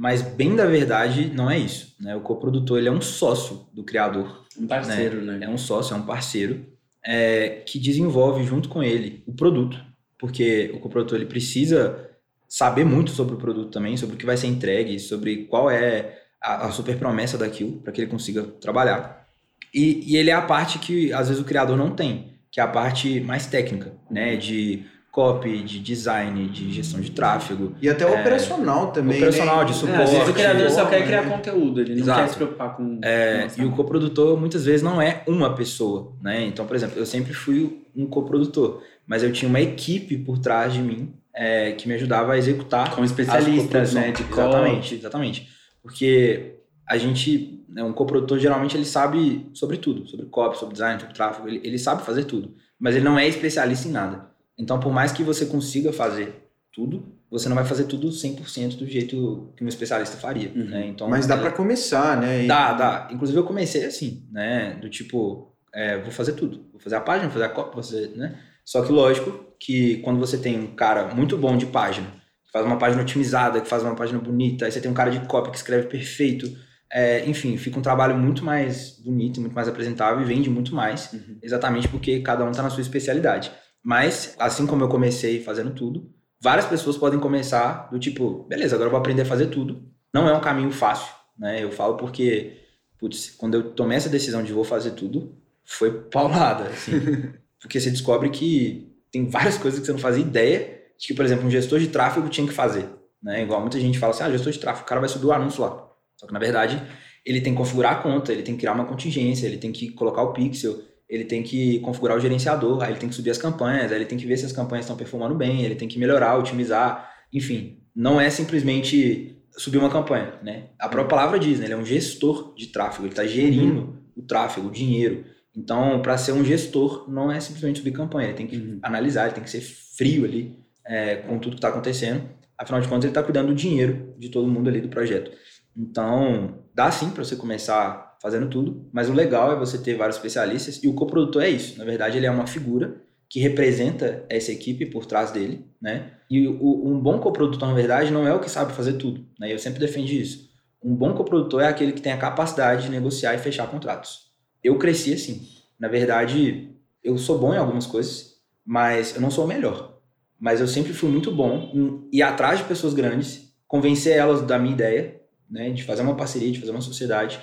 Mas, bem da verdade, não é isso. Né? O coprodutor ele é um sócio do criador. Um parceiro, né? É um sócio, é um parceiro é, que desenvolve junto com ele o produto. Porque o coprodutor ele precisa saber muito sobre o produto também, sobre o que vai ser entregue, sobre qual é a, a super promessa daquilo, para que ele consiga trabalhar. E, e ele é a parte que, às vezes, o criador não tem que é a parte mais técnica, né? De copy, de design, de gestão de tráfego. E até é, operacional também. Operacional, né? de suporte. É, às vezes o criador só quer criar conteúdo, ele Exato. não quer se preocupar com. É, e o coprodutor muitas vezes não é uma pessoa, né? Então, por exemplo, eu sempre fui um coprodutor, mas eu tinha uma equipe por trás de mim é, que me ajudava a executar. Com especialistas, né? De exatamente, exatamente. Porque a gente, né, um coprodutor geralmente ele sabe sobre tudo, sobre copy, sobre design, sobre tráfego, ele, ele sabe fazer tudo, mas ele não é especialista em nada. Então, por mais que você consiga fazer tudo, você não vai fazer tudo 100% do jeito que um especialista faria, uhum. né? Então, mas dá para começar, né? E... Dá, dá. Inclusive eu comecei assim, né? Do tipo, é, vou fazer tudo. Vou fazer a página, vou fazer a cópia, vou fazer, né? Só que lógico que quando você tem um cara muito bom de página, que faz uma página otimizada, que faz uma página bonita, aí você tem um cara de cópia que escreve perfeito, é, enfim, fica um trabalho muito mais bonito, muito mais apresentável e vende muito mais, uhum. exatamente porque cada um está na sua especialidade. Mas, assim como eu comecei fazendo tudo, várias pessoas podem começar do tipo, beleza, agora eu vou aprender a fazer tudo. Não é um caminho fácil, né? Eu falo porque, putz, quando eu tomei essa decisão de vou fazer tudo, foi paulada, assim. porque você descobre que tem várias coisas que você não fazia ideia de que, por exemplo, um gestor de tráfego tinha que fazer, né? Igual muita gente fala assim, ah, gestor de tráfego, o cara vai subir o anúncio lá. Só que, na verdade, ele tem que configurar a conta, ele tem que criar uma contingência, ele tem que colocar o pixel, ele tem que configurar o gerenciador, aí ele tem que subir as campanhas, aí ele tem que ver se as campanhas estão performando bem, ele tem que melhorar, otimizar, enfim. Não é simplesmente subir uma campanha, né? A própria palavra diz, né? Ele é um gestor de tráfego, ele está gerindo uhum. o tráfego, o dinheiro. Então, para ser um gestor, não é simplesmente subir campanha, ele tem que uhum. analisar, ele tem que ser frio ali é, com tudo que está acontecendo. Afinal de contas, ele está cuidando do dinheiro de todo mundo ali do projeto. Então, dá sim para você começar fazendo tudo, mas o legal é você ter vários especialistas e o coprodutor é isso. Na verdade, ele é uma figura que representa essa equipe por trás dele, né? E o, um bom coprodutor, na verdade, não é o que sabe fazer tudo, né? Eu sempre defendi isso. Um bom coprodutor é aquele que tem a capacidade de negociar e fechar contratos. Eu cresci assim. Na verdade, eu sou bom em algumas coisas, mas eu não sou o melhor. Mas eu sempre fui muito bom em ir atrás de pessoas grandes, convencer elas da minha ideia né, de fazer uma parceria, de fazer uma sociedade.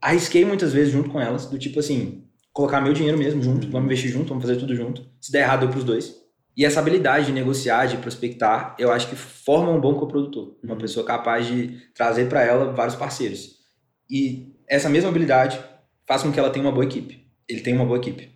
Arrisquei muitas vezes junto com elas, do tipo assim, colocar meu dinheiro mesmo junto, uhum. vamos investir junto, vamos fazer tudo junto. Se der errado, eu pros dois. E essa habilidade de negociar, de prospectar, eu acho que forma um bom coprodutor. Uma uhum. pessoa capaz de trazer para ela vários parceiros. E essa mesma habilidade faz com que ela tenha uma boa equipe. Ele tem uma boa equipe.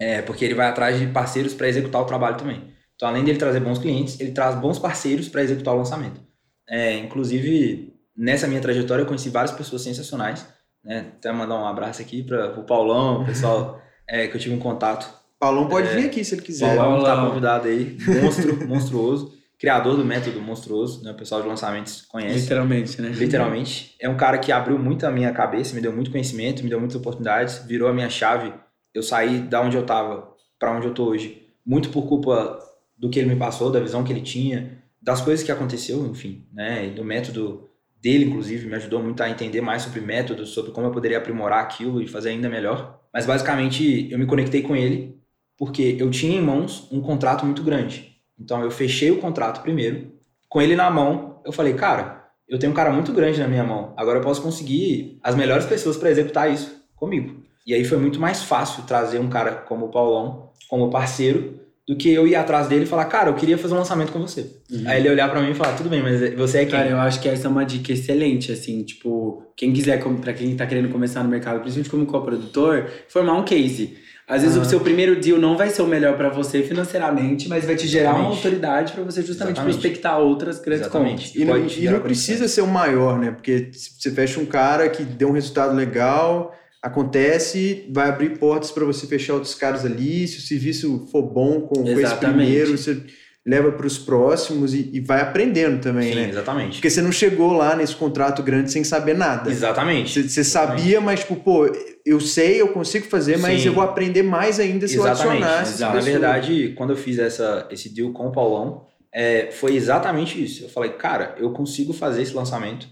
É, porque ele vai atrás de parceiros para executar o trabalho também. Então, além dele trazer bons clientes, ele traz bons parceiros para executar o lançamento. É, inclusive, nessa minha trajetória eu conheci várias pessoas sensacionais, né? Até mandar um abraço aqui para o Paulão, o pessoal é, que eu tive um contato. Paulão pode é, vir aqui se ele quiser. Paulão está convidado aí, monstro, monstruoso, criador do método monstruoso, né? O pessoal de lançamentos conhece. Literalmente, né? Literalmente. É um cara que abriu muito a minha cabeça, me deu muito conhecimento, me deu muitas oportunidades, virou a minha chave. Eu saí da onde eu estava para onde eu tô hoje, muito por culpa do que ele me passou, da visão que ele tinha, das coisas que aconteceu, enfim, né? E do método dele, inclusive, me ajudou muito a entender mais sobre métodos, sobre como eu poderia aprimorar aquilo e fazer ainda melhor. Mas basicamente eu me conectei com ele porque eu tinha em mãos um contrato muito grande. Então eu fechei o contrato primeiro, com ele na mão, eu falei, cara, eu tenho um cara muito grande na minha mão, agora eu posso conseguir as melhores pessoas para executar isso comigo. E aí foi muito mais fácil trazer um cara como o Paulão como parceiro do que eu ir atrás dele e falar, cara, eu queria fazer um lançamento com você. Uhum. Aí ele olhar para mim e falar, tudo bem, mas você é quem? Cara, eu acho que essa é uma dica excelente, assim, tipo, quem quiser, para quem tá querendo começar no mercado, principalmente como co-produtor, formar um case. Às vezes uhum. o seu primeiro deal não vai ser o melhor para você financeiramente, mas vai te gerar Exatamente. uma autoridade para você justamente Exatamente. prospectar outras grandes Exatamente. E, não, e não precisa ser o maior, né? Porque você fecha um cara que deu um resultado legal, acontece, vai abrir portas para você fechar outros caras ali. Se o serviço for bom com, com esse primeiro, você leva para os próximos e, e, vai aprendendo também, Sim, né? Exatamente. Porque você não chegou lá nesse contrato grande sem saber nada. Exatamente. Você, você sabia, mas tipo, pô, eu sei, eu consigo fazer, mas Sim. eu vou aprender mais ainda se exatamente. eu adicionar. Na verdade, quando eu fiz essa, esse deal com o Paulão, é, foi exatamente isso. Eu falei, cara, eu consigo fazer esse lançamento,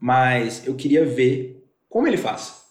mas eu queria ver como ele faz.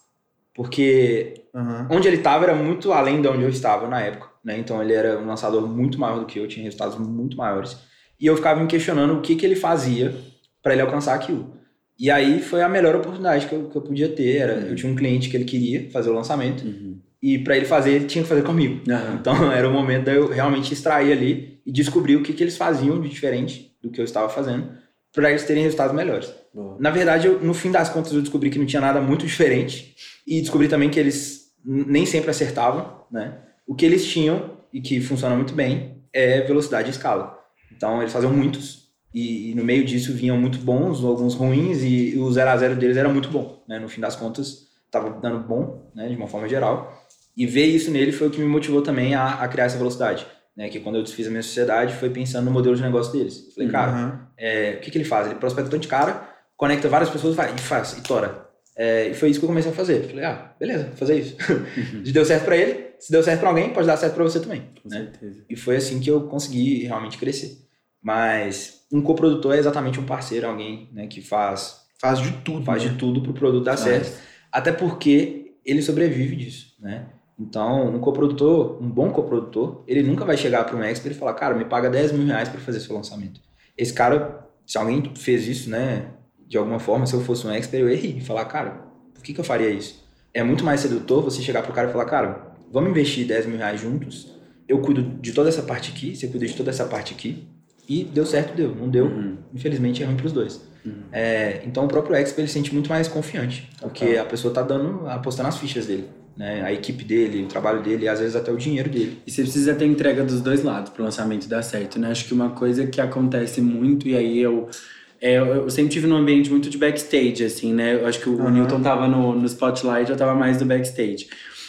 Porque uhum. onde ele estava era muito além de onde eu estava na época né? Então ele era um lançador muito maior do que eu, tinha resultados muito maiores. E eu ficava me questionando o que, que ele fazia para ele alcançar aquilo. E aí foi a melhor oportunidade que eu, que eu podia ter. Era, uhum. Eu tinha um cliente que ele queria fazer o lançamento. Uhum. E para ele fazer, ele tinha que fazer comigo. Então era o momento de eu realmente extrair ali e descobrir o que, que eles faziam de diferente do que eu estava fazendo para eles terem resultados melhores. Boa. Na verdade, eu, no fim das contas, eu descobri que não tinha nada muito diferente e descobri também que eles nem sempre acertavam, né? O que eles tinham, e que funciona muito bem, é velocidade e escala. Então, eles faziam muitos, e, e no meio disso vinham muito bons, alguns ruins, e, o 0 a 0 deles era muito bom. Né? No fim das contas, estava dando bom, né, de uma forma geral. E ver isso nele foi o que me motivou também a, a criar essa velocidade. Né, que quando eu desfiz a minha sociedade foi pensando no modelo de negócio deles. Falei, cara, uhum. é, o que, que ele faz? Ele prospecta tanto de cara, conecta várias pessoas vai, e faz, e tora. É, e foi isso que eu comecei a fazer. Falei, ah, beleza, vou fazer isso. Uhum. deu certo para ele, se deu certo para alguém, pode dar certo para você também. Com né? certeza. E foi assim que eu consegui realmente crescer. Mas um coprodutor é exatamente um parceiro, alguém né, que faz. Faz de tudo. Faz né? de tudo para o produto dar certo. Até porque ele sobrevive disso. Né? Então, um coprodutor, um bom coprodutor, ele nunca vai chegar para um expert e falar, cara, me paga 10 mil reais para fazer seu lançamento. Esse cara, se alguém fez isso, né, de alguma forma, se eu fosse um expert, eu ia rir e falar, cara, por que, que eu faria isso? É muito mais sedutor você chegar pro cara e falar, cara, vamos investir 10 mil reais juntos, eu cuido de toda essa parte aqui, você cuida de toda essa parte aqui, e deu certo, deu. Não deu, uhum. infelizmente é ruim pros dois. Uhum. É, então o próprio expert ele se sente muito mais confiante, porque a pessoa tá dando, apostando as fichas dele. Né, a equipe dele, o trabalho dele, e às vezes até o dinheiro dele. E você precisa ter entrega dos dois lados para o lançamento dar certo, né? Acho que uma coisa que acontece muito, e aí eu é, eu sempre tive num ambiente muito de backstage, assim, né? Eu acho que o, uhum. Newton tava no, no spotlight, eu tava mais no backstage.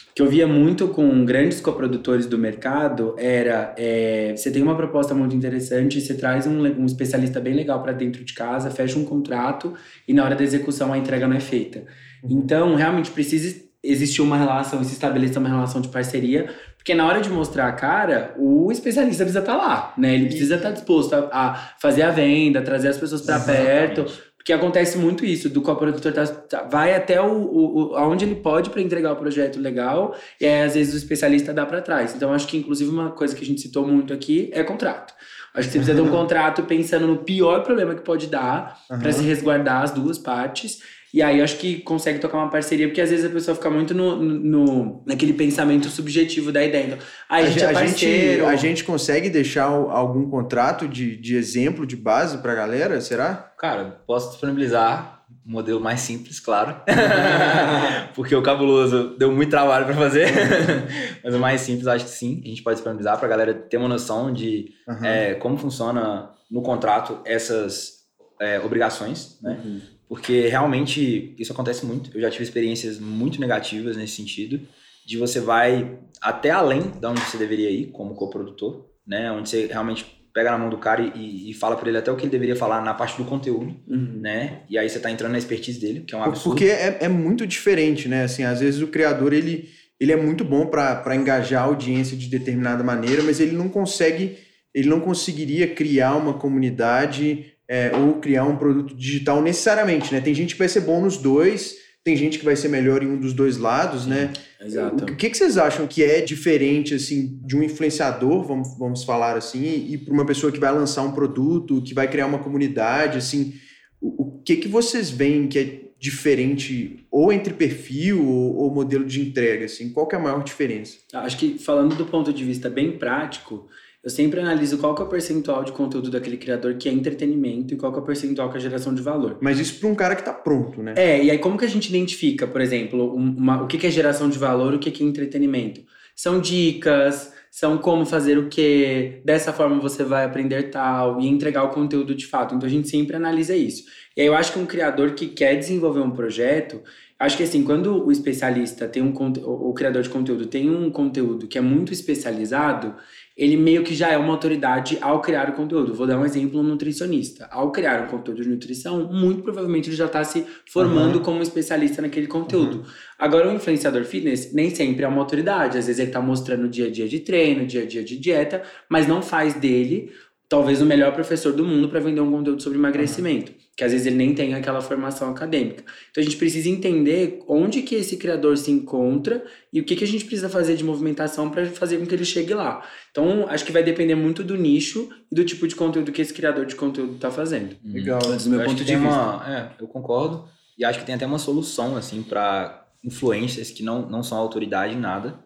O que eu via muito com grandes coprodutores do mercado era: é, você tem uma proposta muito interessante, você traz um, um especialista bem legal para dentro de casa, fecha um contrato e na hora da execução a entrega não é feita. Uhum. Então, realmente precisa existir uma relação, se estabelecer uma relação de parceria, porque na hora de mostrar a cara, o especialista precisa estar tá lá, né? Ele precisa estar tá disposto a, a, fazer a venda, trazer as pessoas para perto. Porque acontece muito isso, do coprodutor tá, tá, vai até o, o, aonde ele pode para entregar o projeto legal, e aí às vezes o especialista dá para trás. Então acho que inclusive uma coisa que a gente citou muito aqui é contrato. Acho que você precisa ter um contrato pensando no pior problema que pode dar, uhum. para se resguardar as duas partes. E aí acho que consegue tocar uma parceria, porque às vezes a pessoa fica muito no, no naquele pensamento subjetivo da ideia. Então, ah, a, gente, é a, gente, a gente consegue deixar algum contrato de, de exemplo, de base pra galera, será? Cara, posso disponibilizar um modelo mais simples, claro. porque o cabuloso deu muito trabalho para fazer. Mas o mais simples, acho que sim. A gente pode disponibilizar para a galera ter uma noção de uhum. é, como funciona no contrato essas é, obrigações, né? Uhum porque realmente isso acontece muito. Eu já tive experiências muito negativas nesse sentido, de você vai até além da onde você deveria ir como coprodutor, né? Onde você realmente pega na mão do cara e, e fala para ele até o que ele deveria falar na parte do conteúdo, uhum. né? E aí você tá entrando na expertise dele, que é um absurdo. Porque é, é muito diferente, né? Assim, às vezes o criador, ele, ele é muito bom para engajar a audiência de determinada maneira, mas ele não consegue, ele não conseguiria criar uma comunidade é, ou criar um produto digital necessariamente, né? Tem gente que vai ser bom nos dois, tem gente que vai ser melhor em um dos dois lados, né? Exato. O que, que vocês acham que é diferente, assim, de um influenciador, vamos, vamos falar assim, e para uma pessoa que vai lançar um produto, que vai criar uma comunidade, assim, o, o que que vocês veem que é diferente ou entre perfil ou, ou modelo de entrega, assim? Qual que é a maior diferença? Acho que falando do ponto de vista bem prático, eu sempre analiso qual que é o percentual de conteúdo daquele criador que é entretenimento e qual que é o percentual que é geração de valor. Mas isso para um cara que está pronto, né? É, e aí como que a gente identifica, por exemplo, uma, o que, que é geração de valor e o que, que é entretenimento? São dicas, são como fazer o quê, dessa forma você vai aprender tal, e entregar o conteúdo de fato. Então a gente sempre analisa isso. E aí eu acho que um criador que quer desenvolver um projeto, acho que assim, quando o especialista tem um o criador de conteúdo tem um conteúdo que é muito especializado, ele meio que já é uma autoridade ao criar o conteúdo. Vou dar um exemplo, um nutricionista. Ao criar um conteúdo de nutrição, muito provavelmente ele já está se formando uhum. como especialista naquele conteúdo. Uhum. Agora, o influenciador fitness nem sempre é uma autoridade. Às vezes ele está mostrando o dia a dia de treino, dia a dia de dieta, mas não faz dele talvez o melhor professor do mundo para vender um conteúdo sobre emagrecimento. Uhum que às vezes ele nem tem aquela formação acadêmica. Então a gente precisa entender onde que esse criador se encontra e o que, que a gente precisa fazer de movimentação para fazer com que ele chegue lá. Então acho que vai depender muito do nicho e do tipo de conteúdo que esse criador de conteúdo está fazendo. Uhum. Legal, do meu eu ponto de vista. Uma, é, eu concordo e acho que tem até uma solução assim para influências que não, não são autoridade em nada,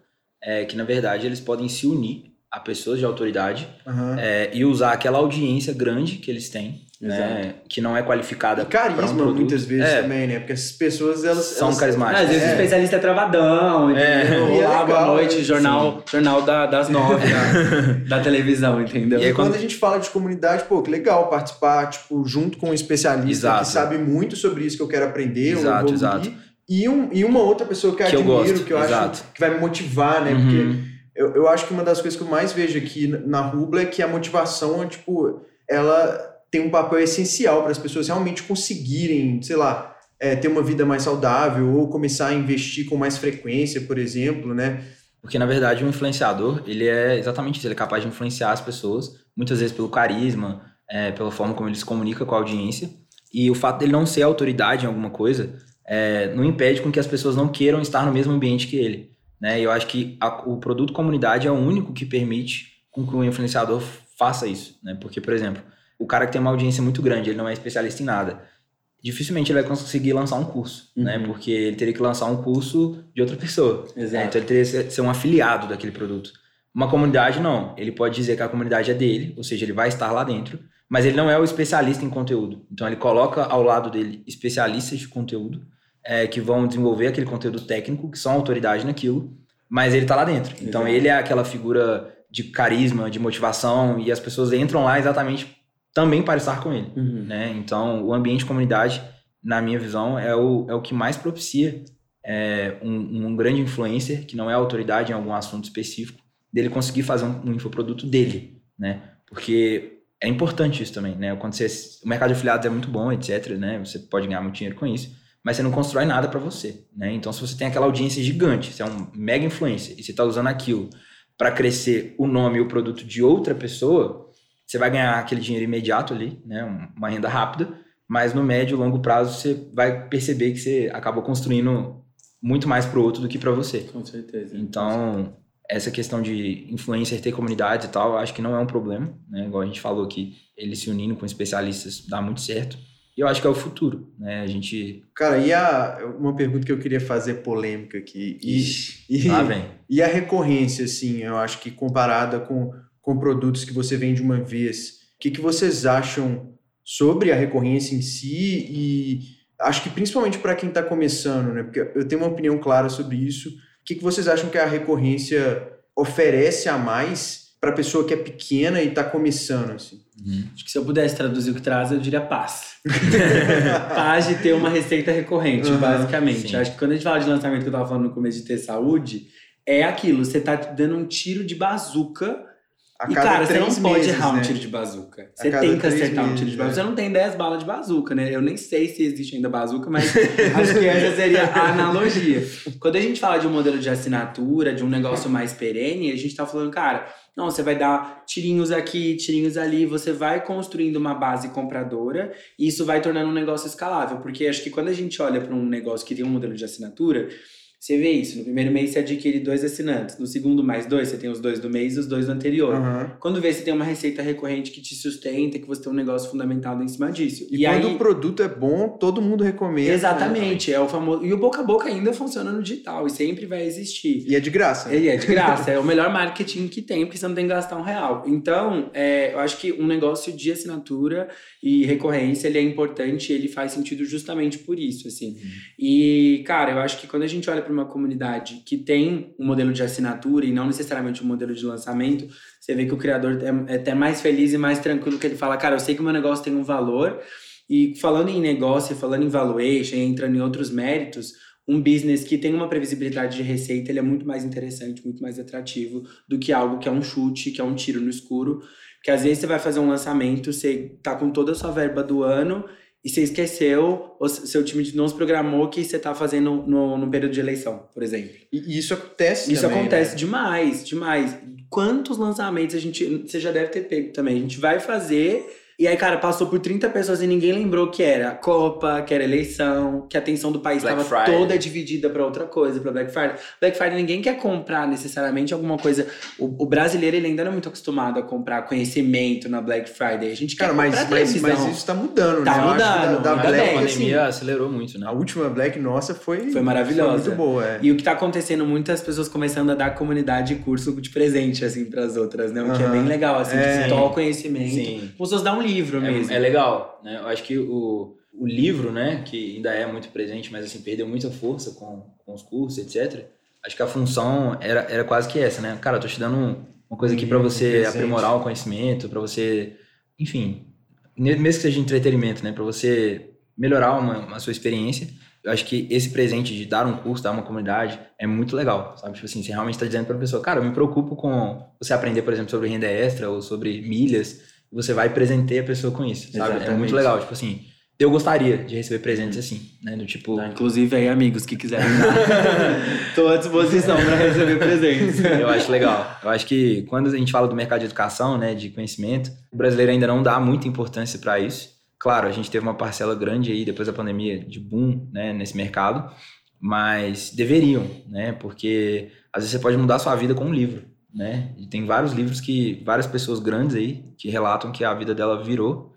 é, que na verdade eles podem se unir a pessoas de autoridade uhum. é, e usar aquela audiência grande que eles têm né? Que não é qualificada. E carisma um muitas vezes é. também, né? Porque essas pessoas elas são elas... carismáticas. Às vezes é. o especialista é travadão, entendeu? É. Olá, é boa noite, jornal, jornal da, das nove da, da, televisão, entendeu? E aí, quando a gente fala de comunidade, pô, que legal participar, tipo, junto com um especialista exato. que sabe muito sobre isso que eu quero aprender, exato, exato. E, um, e uma outra pessoa que, que eu admiro, que eu exato. acho que vai me motivar, né? Uhum. Porque eu, eu acho que uma das coisas que eu mais vejo aqui na Rubla é que a motivação, tipo, ela tem um papel essencial para as pessoas realmente conseguirem, sei lá, é, ter uma vida mais saudável ou começar a investir com mais frequência, por exemplo, né? Porque, na verdade, o um influenciador, ele é exatamente isso, ele é capaz de influenciar as pessoas, muitas vezes pelo carisma, é, pela forma como ele se comunica com a audiência, e o fato dele não ser autoridade em alguma coisa é, não impede com que as pessoas não queiram estar no mesmo ambiente que ele. Né? Eu acho que a, o produto comunidade é o único que permite com que o influenciador faça isso. Né? Porque, por exemplo, o cara que tem uma audiência muito grande, ele não é especialista em nada, dificilmente ele vai conseguir lançar um curso, né? uhum. né? Porque ele teria que lançar um curso de outra pessoa. Exato. Então ele teria que ser um afiliado daquele produto. Uma comunidade, não. Ele pode dizer que a comunidade é dele, ou seja, ele vai estar lá dentro, mas ele não é o especialista em conteúdo. Então ele coloca ao lado dele especialistas de conteúdo é, que vão desenvolver aquele conteúdo técnico, que são autoridade naquilo, mas ele está lá dentro. Então Exato. ele é aquela figura de carisma, de motivação, e as pessoas entram lá exatamente também para estar com ele. Uhum. Né? Então, o ambiente de comunidade, na minha visão, é o, é o que mais propicia é, um, um, grande influencer, que não é autoridade em algum assunto específico, dele conseguir fazer um, um infoproduto dele. Né? Porque é importante isso também. Né? Quando você, o mercado de afiliados é muito bom, etc. Né? Você pode ganhar muito dinheiro com isso, mas você não constrói nada para você. Né? Então, se você tem aquela audiência gigante, você é um mega influencer e você está usando aquilo para crescer o nome e o produto de outra pessoa, você vai ganhar aquele dinheiro imediato ali, né? Uma renda rápida, mas no médio e longo prazo você vai perceber que você acabou construindo muito mais para o outro do que para você. Com certeza. Então, essa questão de influencer ter comunidades e tal, acho que não é um problema, né? Igual a gente falou aqui, eles se unindo com especialistas dá muito certo. E eu acho que é o futuro, né? A gente. Cara, e a, uma pergunta que eu queria fazer polêmica aqui. E, Ixi, e, lá vem. E a recorrência, assim, eu acho que comparada com com produtos que você vende uma vez. O que, que vocês acham sobre a recorrência em si e acho que principalmente para quem está começando, né? Porque eu tenho uma opinião clara sobre isso. O que, que vocês acham que a recorrência oferece a mais para a pessoa que é pequena e está começando, assim? Uhum. Acho que se eu pudesse traduzir o que traz, eu diria paz. paz de ter uma receita recorrente, uhum, basicamente. Sim. Acho que quando a gente fala de lançamento que eu estava falando no começo de ter saúde, é aquilo, você está dando um tiro de bazuca a e, cara, você não pode meses, errar né? um tiro de bazuca. Você tem que acertar meses, um tiro de bazuca. É. Você não tem 10 balas de bazuca, né? Eu nem sei se existe ainda bazuca, mas acho que essa seria a analogia. Quando a gente fala de um modelo de assinatura, de um negócio mais perene, a gente tá falando, cara, não, você vai dar tirinhos aqui, tirinhos ali, você vai construindo uma base compradora e isso vai tornando um negócio escalável. Porque acho que quando a gente olha para um negócio que tem um modelo de assinatura, você vê isso, no primeiro mês você adquire dois assinantes, no segundo mais dois, você tem os dois do mês e os dois do anterior. Uhum. Quando vê, você tem uma receita recorrente que te sustenta, que você tem um negócio fundamentado em cima disso. E, e quando aí... o produto é bom, todo mundo recomenda. Exatamente, né? é o famoso. E o boca a boca ainda funciona no digital e sempre vai existir. E é de graça. E é de graça, é o melhor marketing que tem, porque você não tem que gastar um real. Então, é, eu acho que um negócio de assinatura e recorrência, ele é importante, ele faz sentido justamente por isso, assim. Uhum. E, cara, eu acho que quando a gente olha para numa comunidade que tem um modelo de assinatura e não necessariamente um modelo de lançamento, você vê que o criador é, é até mais feliz e mais tranquilo que ele fala, cara, eu sei que o meu negócio tem um valor. E falando em negócio, falando em valuation, entrando em outros méritos, um business que tem uma previsibilidade de receita, ele é muito mais interessante, muito mais atrativo do que algo que é um chute, que é um tiro no escuro. Porque às vezes você vai fazer um lançamento, você tá com toda a sua verba do ano e você esqueceu, ou seu time não se programou que você tá fazendo no, no período de eleição, por exemplo. E isso acontece Isso também, acontece né? demais, demais. Quantos lançamentos a gente. Você já deve ter pego também. A gente vai fazer. E aí, cara, passou por 30 pessoas e ninguém lembrou que era Copa, que era eleição, que a atenção do país estava toda dividida para outra coisa, para Black Friday. Black Friday ninguém quer comprar necessariamente alguma coisa. O, o brasileiro ele ainda não é muito acostumado a comprar conhecimento na Black Friday. A gente Cara, quer mas, comprar mas, mas isso tá mudando, Tá né? Que mudando, Da, da a Black, bem, assim, pandemia acelerou muito, né? a última Black nossa foi, Foi maravilhosa. Foi muito boa, é. E o que tá acontecendo, muitas pessoas começando a dar comunidade curso de presente, assim, pras outras, né? O que é bem legal, assim, É. de se o conhecimento. Sim. Se fosse dar um livro mesmo. É, é legal, né? Eu acho que o, o livro, né, que ainda é muito presente, mas assim, perdeu muita força com, com os cursos, etc. Acho que a função era, era quase que essa, né? Cara, eu tô te dando um- uma coisa aqui pra você presente. aprimorar o conhecimento, pra você, enfim, mesmo que seja entretenimento, né, Pra você melhorar uma, uma sua experiência. Eu acho que esse presente de dar um curso, dar uma comunidade, é muito legal, sabe? Tipo assim, você realmente tá dizendo pra pessoa, cara, eu me preocupo com você aprender, por exemplo, sobre renda extra ou sobre milhas, você vai presentear a pessoa com isso, sabe? É Exatamente. muito legal, tipo assim, eu gostaria de receber presentes assim, né? Do tipo, Tá, inclusive aí, amigos que quiserem. Tô à disposição pra receber presentes. eu acho legal. Eu acho que quando a gente fala do mercado de educação, né, de conhecimento, o brasileiro ainda não dá muita importância para isso. Claro, a gente teve uma parcela grande aí depois da pandemia de boom, né, nesse mercado, mas deveriam, né? Porque às vezes você pode mudar a sua vida com um livro, né? E tem vários livros que várias pessoas grandes aí que relatam que a vida dela virou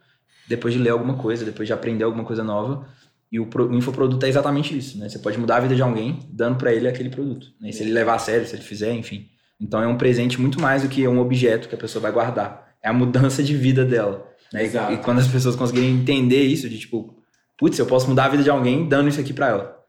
depois de ler alguma coisa, depois de aprender alguma coisa nova. E o, pro- o infoproduto é exatamente isso, né? Você pode mudar a vida de alguém dando para ele aquele produto, né? E se ele levar a sério, se ele fizer, enfim. Então é um presente muito mais do que um objeto que a pessoa vai guardar. É a mudança de vida dela. Né? E-. E quando as pessoas conseguirem entender isso, de tipo, putz, eu posso mudar a vida de alguém dando isso aqui para ela.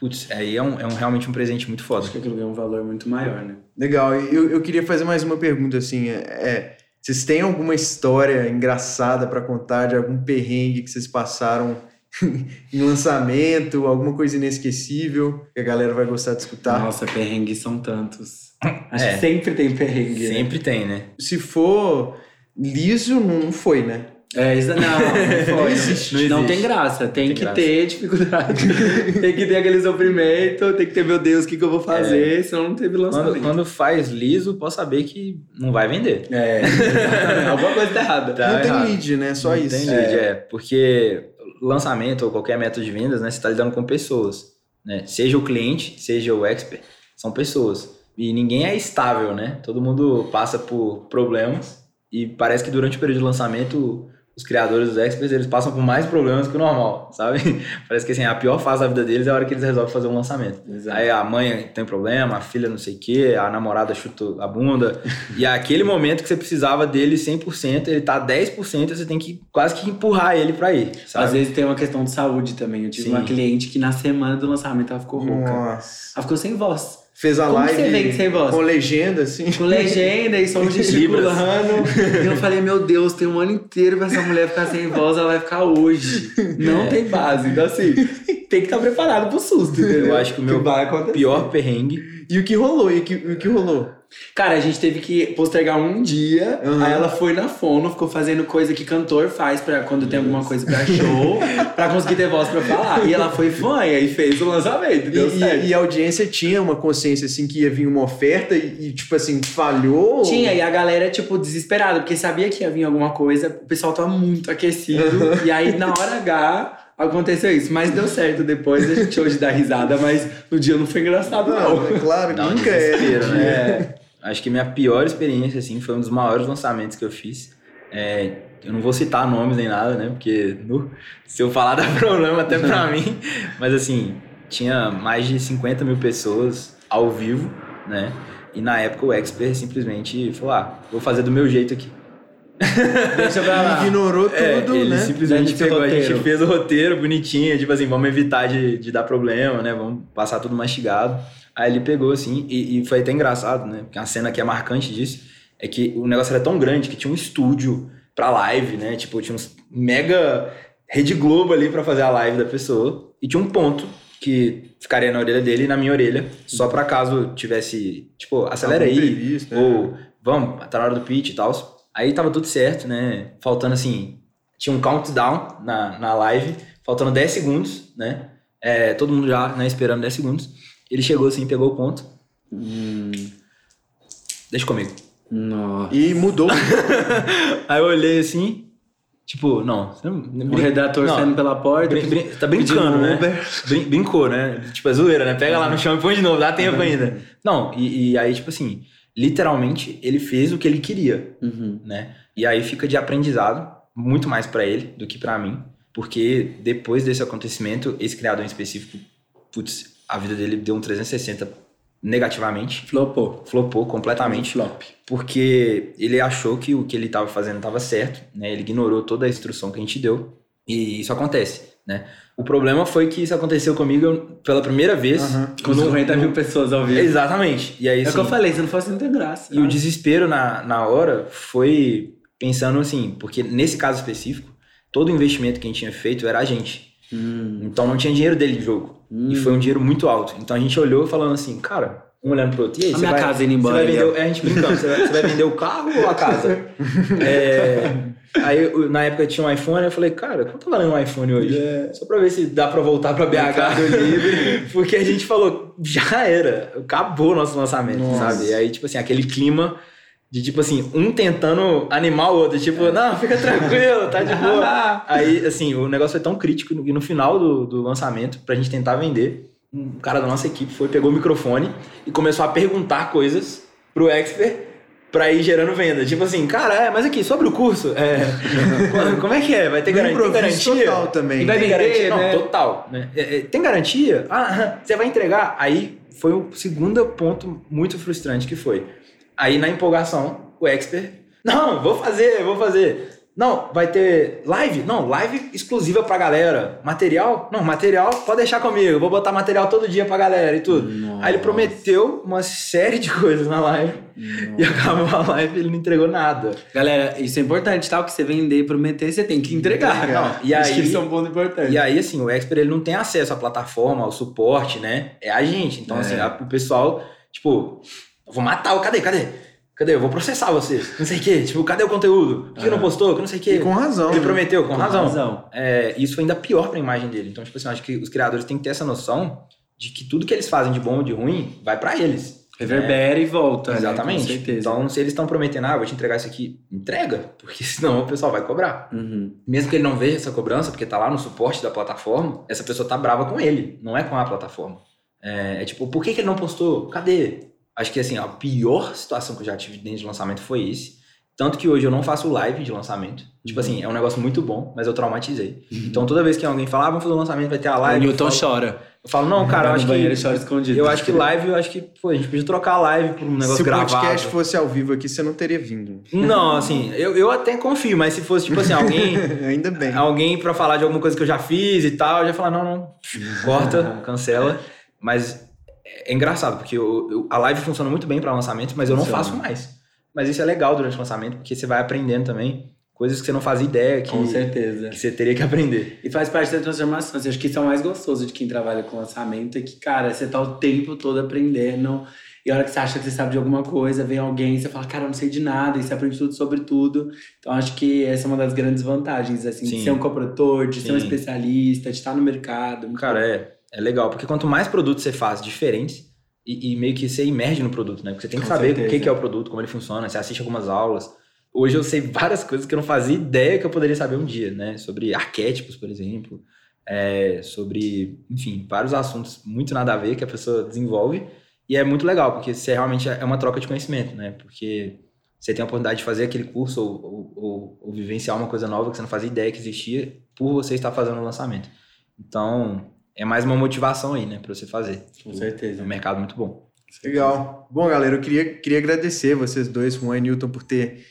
Putz, aí é, um, é um, realmente um presente muito foda. Acho que aquilo ganha um valor muito maior, né? Legal. Eu, eu queria fazer mais uma pergunta, assim. É, é, vocês têm alguma história engraçada pra contar de algum perrengue que vocês passaram em lançamento, alguma coisa inesquecível que a galera vai gostar de escutar? Nossa, perrengues são tantos. Acho É. que sempre tem perrengue. né? Sempre tem, né? Se for liso, não foi, né? É, isso não, não, foi. Não existe. Não, Não existe. tem graça, tem, Tem que graça. ter dificuldade. tem que ter aquele sofrimento, tem que ter, meu Deus, o que, que eu vou fazer, senão não teve lançamento. Quando, quando faz liso, pode saber que não vai vender. É, alguma coisa tá errada. Tá não tem errado. lead, né? Só Não isso. Tem lead, é. Porque lançamento ou qualquer método de vendas, né? Você está lidando com pessoas. Né? Seja o cliente, seja o expert, são pessoas. E ninguém é estável, né? Todo mundo passa por problemas. E parece que durante o período de lançamento, os criadores, os experts, eles passam por mais problemas que o normal, sabe? Parece que assim, a pior fase da vida deles é a hora que eles resolvem fazer um lançamento. Exato. Aí a mãe tem problema, a filha não sei o quê, a namorada chuta a bunda. e é aquele momento que você precisava dele 100%, ele tá 10%, você tem que quase que empurrar ele pra ir, sabe? Às vezes tem uma questão de saúde também. Eu tive Sim. uma cliente que na semana do lançamento ela ficou rouca. Nossa. Ela ficou sem voz. Fez a Como live vende com legenda, assim. Com legenda e som gesticulando. e eu falei, meu Deus, tem um ano inteiro pra essa mulher ficar sem voz, ela vai ficar hoje. Não É. tem base. Então, assim, tem que estar preparado pro susto, entendeu? Eu acho que o meu acontecer. pior perrengue. E o que rolou? E o que, e o que rolou? Cara, a gente teve que postergar um dia. Uhum. Aí ela foi na fono, ficou fazendo coisa que cantor faz pra quando tem alguma coisa pra show, pra conseguir ter voz pra falar. E ela foi fã e aí fez o lançamento, deu E, certo. e- e a audiência tinha uma consciência, assim, que ia vir uma oferta e, e, tipo assim, falhou? Tinha, e a galera, tipo, desesperada, porque sabia que ia vir alguma coisa, o pessoal tava muito aquecido. e aí, na hora H, aconteceu isso. Mas deu certo depois, a gente hoje dá risada, mas no dia não foi engraçado, não. Não, é claro, um nunca é. né? né? É. Acho que minha pior experiência, assim, foi um dos maiores lançamentos que eu fiz. É, eu não vou citar nomes nem nada, né? Porque nu, se eu falar dá problema até pra mim. Mas assim, tinha mais de 50 mil pessoas ao vivo, né? E na época o expert simplesmente falou: ah, vou fazer do meu jeito aqui. Deixa pra lá. Ignorou tudo, É, ele né? simplesmente pegou, a gente roteiro. fez o roteiro bonitinho, tipo assim, vamos evitar de, de dar problema, né? Vamos passar tudo mastigado. Aí ele pegou assim, e, e foi até engraçado, né? Porque a cena que é marcante disso é que o negócio era tão grande que tinha um estúdio pra live, né? Tipo, tinha uns mega Rede Globo ali para fazer a live da pessoa. E tinha um ponto que ficaria na orelha dele e na minha orelha, só para caso tivesse, tipo, acelera aí, previsto, ou é. vamos, tá na hora do pitch e tal. Aí tava tudo certo, né? Faltando assim, tinha um countdown na, na live, faltando 10 segundos, né? É, todo mundo já né, esperando 10 segundos. Ele chegou assim, pegou o ponto. Hum. Deixa comigo. Nossa. E mudou. Aí eu olhei assim, tipo, não. O redator não, saindo pela porta. Brin, brin, tá brincando, né? Brin, brincou, né? Tipo, é zoeira, né? Pega lá no chão e põe de novo, dá tempo ainda. Não, e, e aí, tipo assim, literalmente, ele fez o que ele queria, uhum. né? E aí fica de aprendizado, muito mais para ele do que para mim, porque depois desse acontecimento, esse criador em específico, putz, a vida dele deu um 360 negativamente. Flopou. Flopou completamente. Flop. Porque ele achou que o que ele estava fazendo estava certo, né? Ele ignorou toda a instrução que a gente deu. E isso acontece, né? O problema foi que isso aconteceu comigo pela primeira vez. Uhum. Com 50 mil pessoas ao vivo. Exatamente. E aí, é o que eu assim, falei, se não fosse, não tem graça. E o desespero na, na hora foi pensando assim, porque nesse caso específico, todo o investimento que a gente tinha feito era a gente. Hum. Então não tinha dinheiro dele de jogo. Hum. E foi um dinheiro muito alto. Então a gente olhou falando assim, cara, um olhando pro outro. E aí, a minha vai, casa indo embora. Você vai vender, é, a gente brincando, você vai, você vai, vender o carro ou a casa? é, aí na época tinha um iPhone, eu falei, cara, quanto tá valendo um iPhone hoje? Yeah. Só pra ver se dá pra voltar pra BH do livre. Porque a gente falou, já era, acabou o nosso lançamento, Nossa. sabe? E aí, tipo assim, aquele clima de tipo assim, um tentando animar o outro, tipo, é. não, fica tranquilo, tá de boa. Aí, assim, o negócio foi tão crítico que no final do, do lançamento, pra gente tentar vender, um cara da nossa equipe foi, pegou o microfone e começou a perguntar coisas pro expert pra ir gerando venda. Tipo assim, cara, é, mas aqui, sobre o curso, é, como é que é? Vai ter garantia? Tem garantia? total também. Vai tem garantia? Né? Não, total. Né? É, é, tem garantia? Ah, você vai entregar? Aí foi o segundo ponto muito frustrante que foi Aí na empolgação, o expert, não, vou fazer, vou fazer. Não, vai ter live? Não, live exclusiva pra galera. Material? Não, material pode deixar comigo. Vou botar material todo dia pra galera e tudo. Nossa. Aí ele prometeu uma série de coisas na live. Nossa. E acabou a live e ele não entregou nada. Galera, isso é importante, tá? O que você vender e prometer, você tem que entregar. Não, e aí, isso é um ponto importante. E aí, assim, o expert ele não tem acesso à plataforma, ao suporte, né? É a gente. Então, é. assim, a, o pessoal, tipo, vou matar o. Cadê? Cadê? Cadê? Eu vou processar vocês. Não sei o quê. Tipo, cadê o conteúdo? Por que não postou? Que não sei o quê. E com razão. Ele prometeu, com, com razão. razão. É, isso foi ainda pior pra imagem dele. Então, tipo assim, eu acho que os criadores têm que ter essa noção de que tudo que eles fazem de bom ou de ruim vai para eles. Reverbera né? e volta. Né? Exatamente. Né? Então, se eles estão prometendo, ah, vou te entregar isso aqui, entrega, porque senão o pessoal vai cobrar. Uhum. Mesmo que ele não veja essa cobrança, porque tá lá no suporte da plataforma, essa pessoa tá brava com ele, não é com a plataforma. É, é tipo, por que, que ele não postou? Cadê? Acho que assim, a pior situação que eu já tive dentro de lançamento foi esse. Tanto que hoje eu não faço live de lançamento. Tipo uhum. Tipo assim, é um negócio muito bom, mas eu traumatizei. Uhum. Então toda vez que alguém fala, ah, vamos fazer um lançamento, vai ter a live. O Newton falo, chora. Eu falo, não, cara, eu acho que. Chora escondido. Eu acho que live, eu acho que, pô, a gente podia trocar a live por um negócio gravado. Se o podcast fosse ao vivo aqui, você não teria vindo. Não, assim, eu, eu até confio, mas se fosse, tipo assim, alguém. Ainda bem. Alguém pra falar de alguma coisa que eu já fiz e tal, eu já falar, não, não, corta, cancela. Mas é engraçado, porque eu, eu, a live funciona muito bem para lançamento, mas eu não faço mais. Mas isso é legal durante o lançamento, porque você vai aprendendo também coisas que você não fazia ideia que, com certeza. que você teria que aprender. E faz parte da transformação. Assim, acho que isso é o mais gostoso de quem trabalha com lançamento, é que, cara, você tá o tempo todo aprendendo. E a hora que você acha que você sabe de alguma coisa, vem alguém e você fala, cara, eu não sei de nada, e você aprende tudo sobre tudo. Então acho que essa é uma das grandes vantagens, assim, Sim. de ser um coprodutor, de Sim. ser um especialista, de estar no mercado. Cara, é é legal, porque quanto mais produtos você faz diferentes, e, e, meio que você emerge no produto, né? Porque você tem que Com saber certeza. o que, que é o produto, como ele funciona, você assiste algumas aulas. Hoje eu sei várias coisas que eu não fazia ideia que eu poderia saber um dia, né? Sobre arquétipos, por exemplo, é, sobre, enfim, vários assuntos muito nada a ver que a pessoa desenvolve. E é muito legal, porque você realmente é uma troca de conhecimento, né? Porque você tem a oportunidade de fazer aquele curso ou, ou, ou, ou vivenciar uma coisa nova que você não fazia ideia que existia por você estar fazendo o lançamento. Então, é mais uma motivação aí, né, para você fazer. Com certeza. É um mercado muito bom. Legal. Bom, galera, eu queria, queria agradecer vocês dois, Juan e Newton, por ter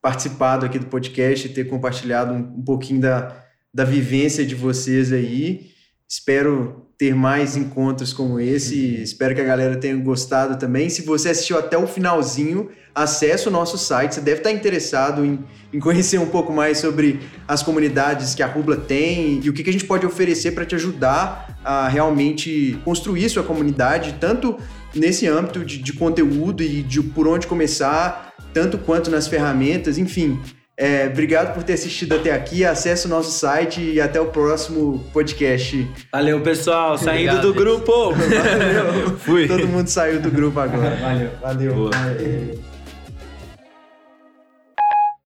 participado aqui do podcast e ter compartilhado um, um pouquinho da, da vivência de vocês aí. Espero ter mais encontros como esse. Espero que a galera tenha gostado também. Se você assistiu até o finalzinho, acesse o nosso site. Você deve estar interessado em, em conhecer um pouco mais sobre as comunidades que a Rubla tem e o que, que a gente pode oferecer para te ajudar a realmente construir sua comunidade, tanto nesse âmbito de, de conteúdo e de por onde começar, tanto quanto nas ferramentas, enfim. É, obrigado por ter assistido até aqui. Acesse o nosso site e até o próximo podcast. Valeu, pessoal. Saindo obrigado, do grupo. Valeu. Fui. Todo mundo saiu do grupo agora. Valeu. Valeu. Boa. Valeu.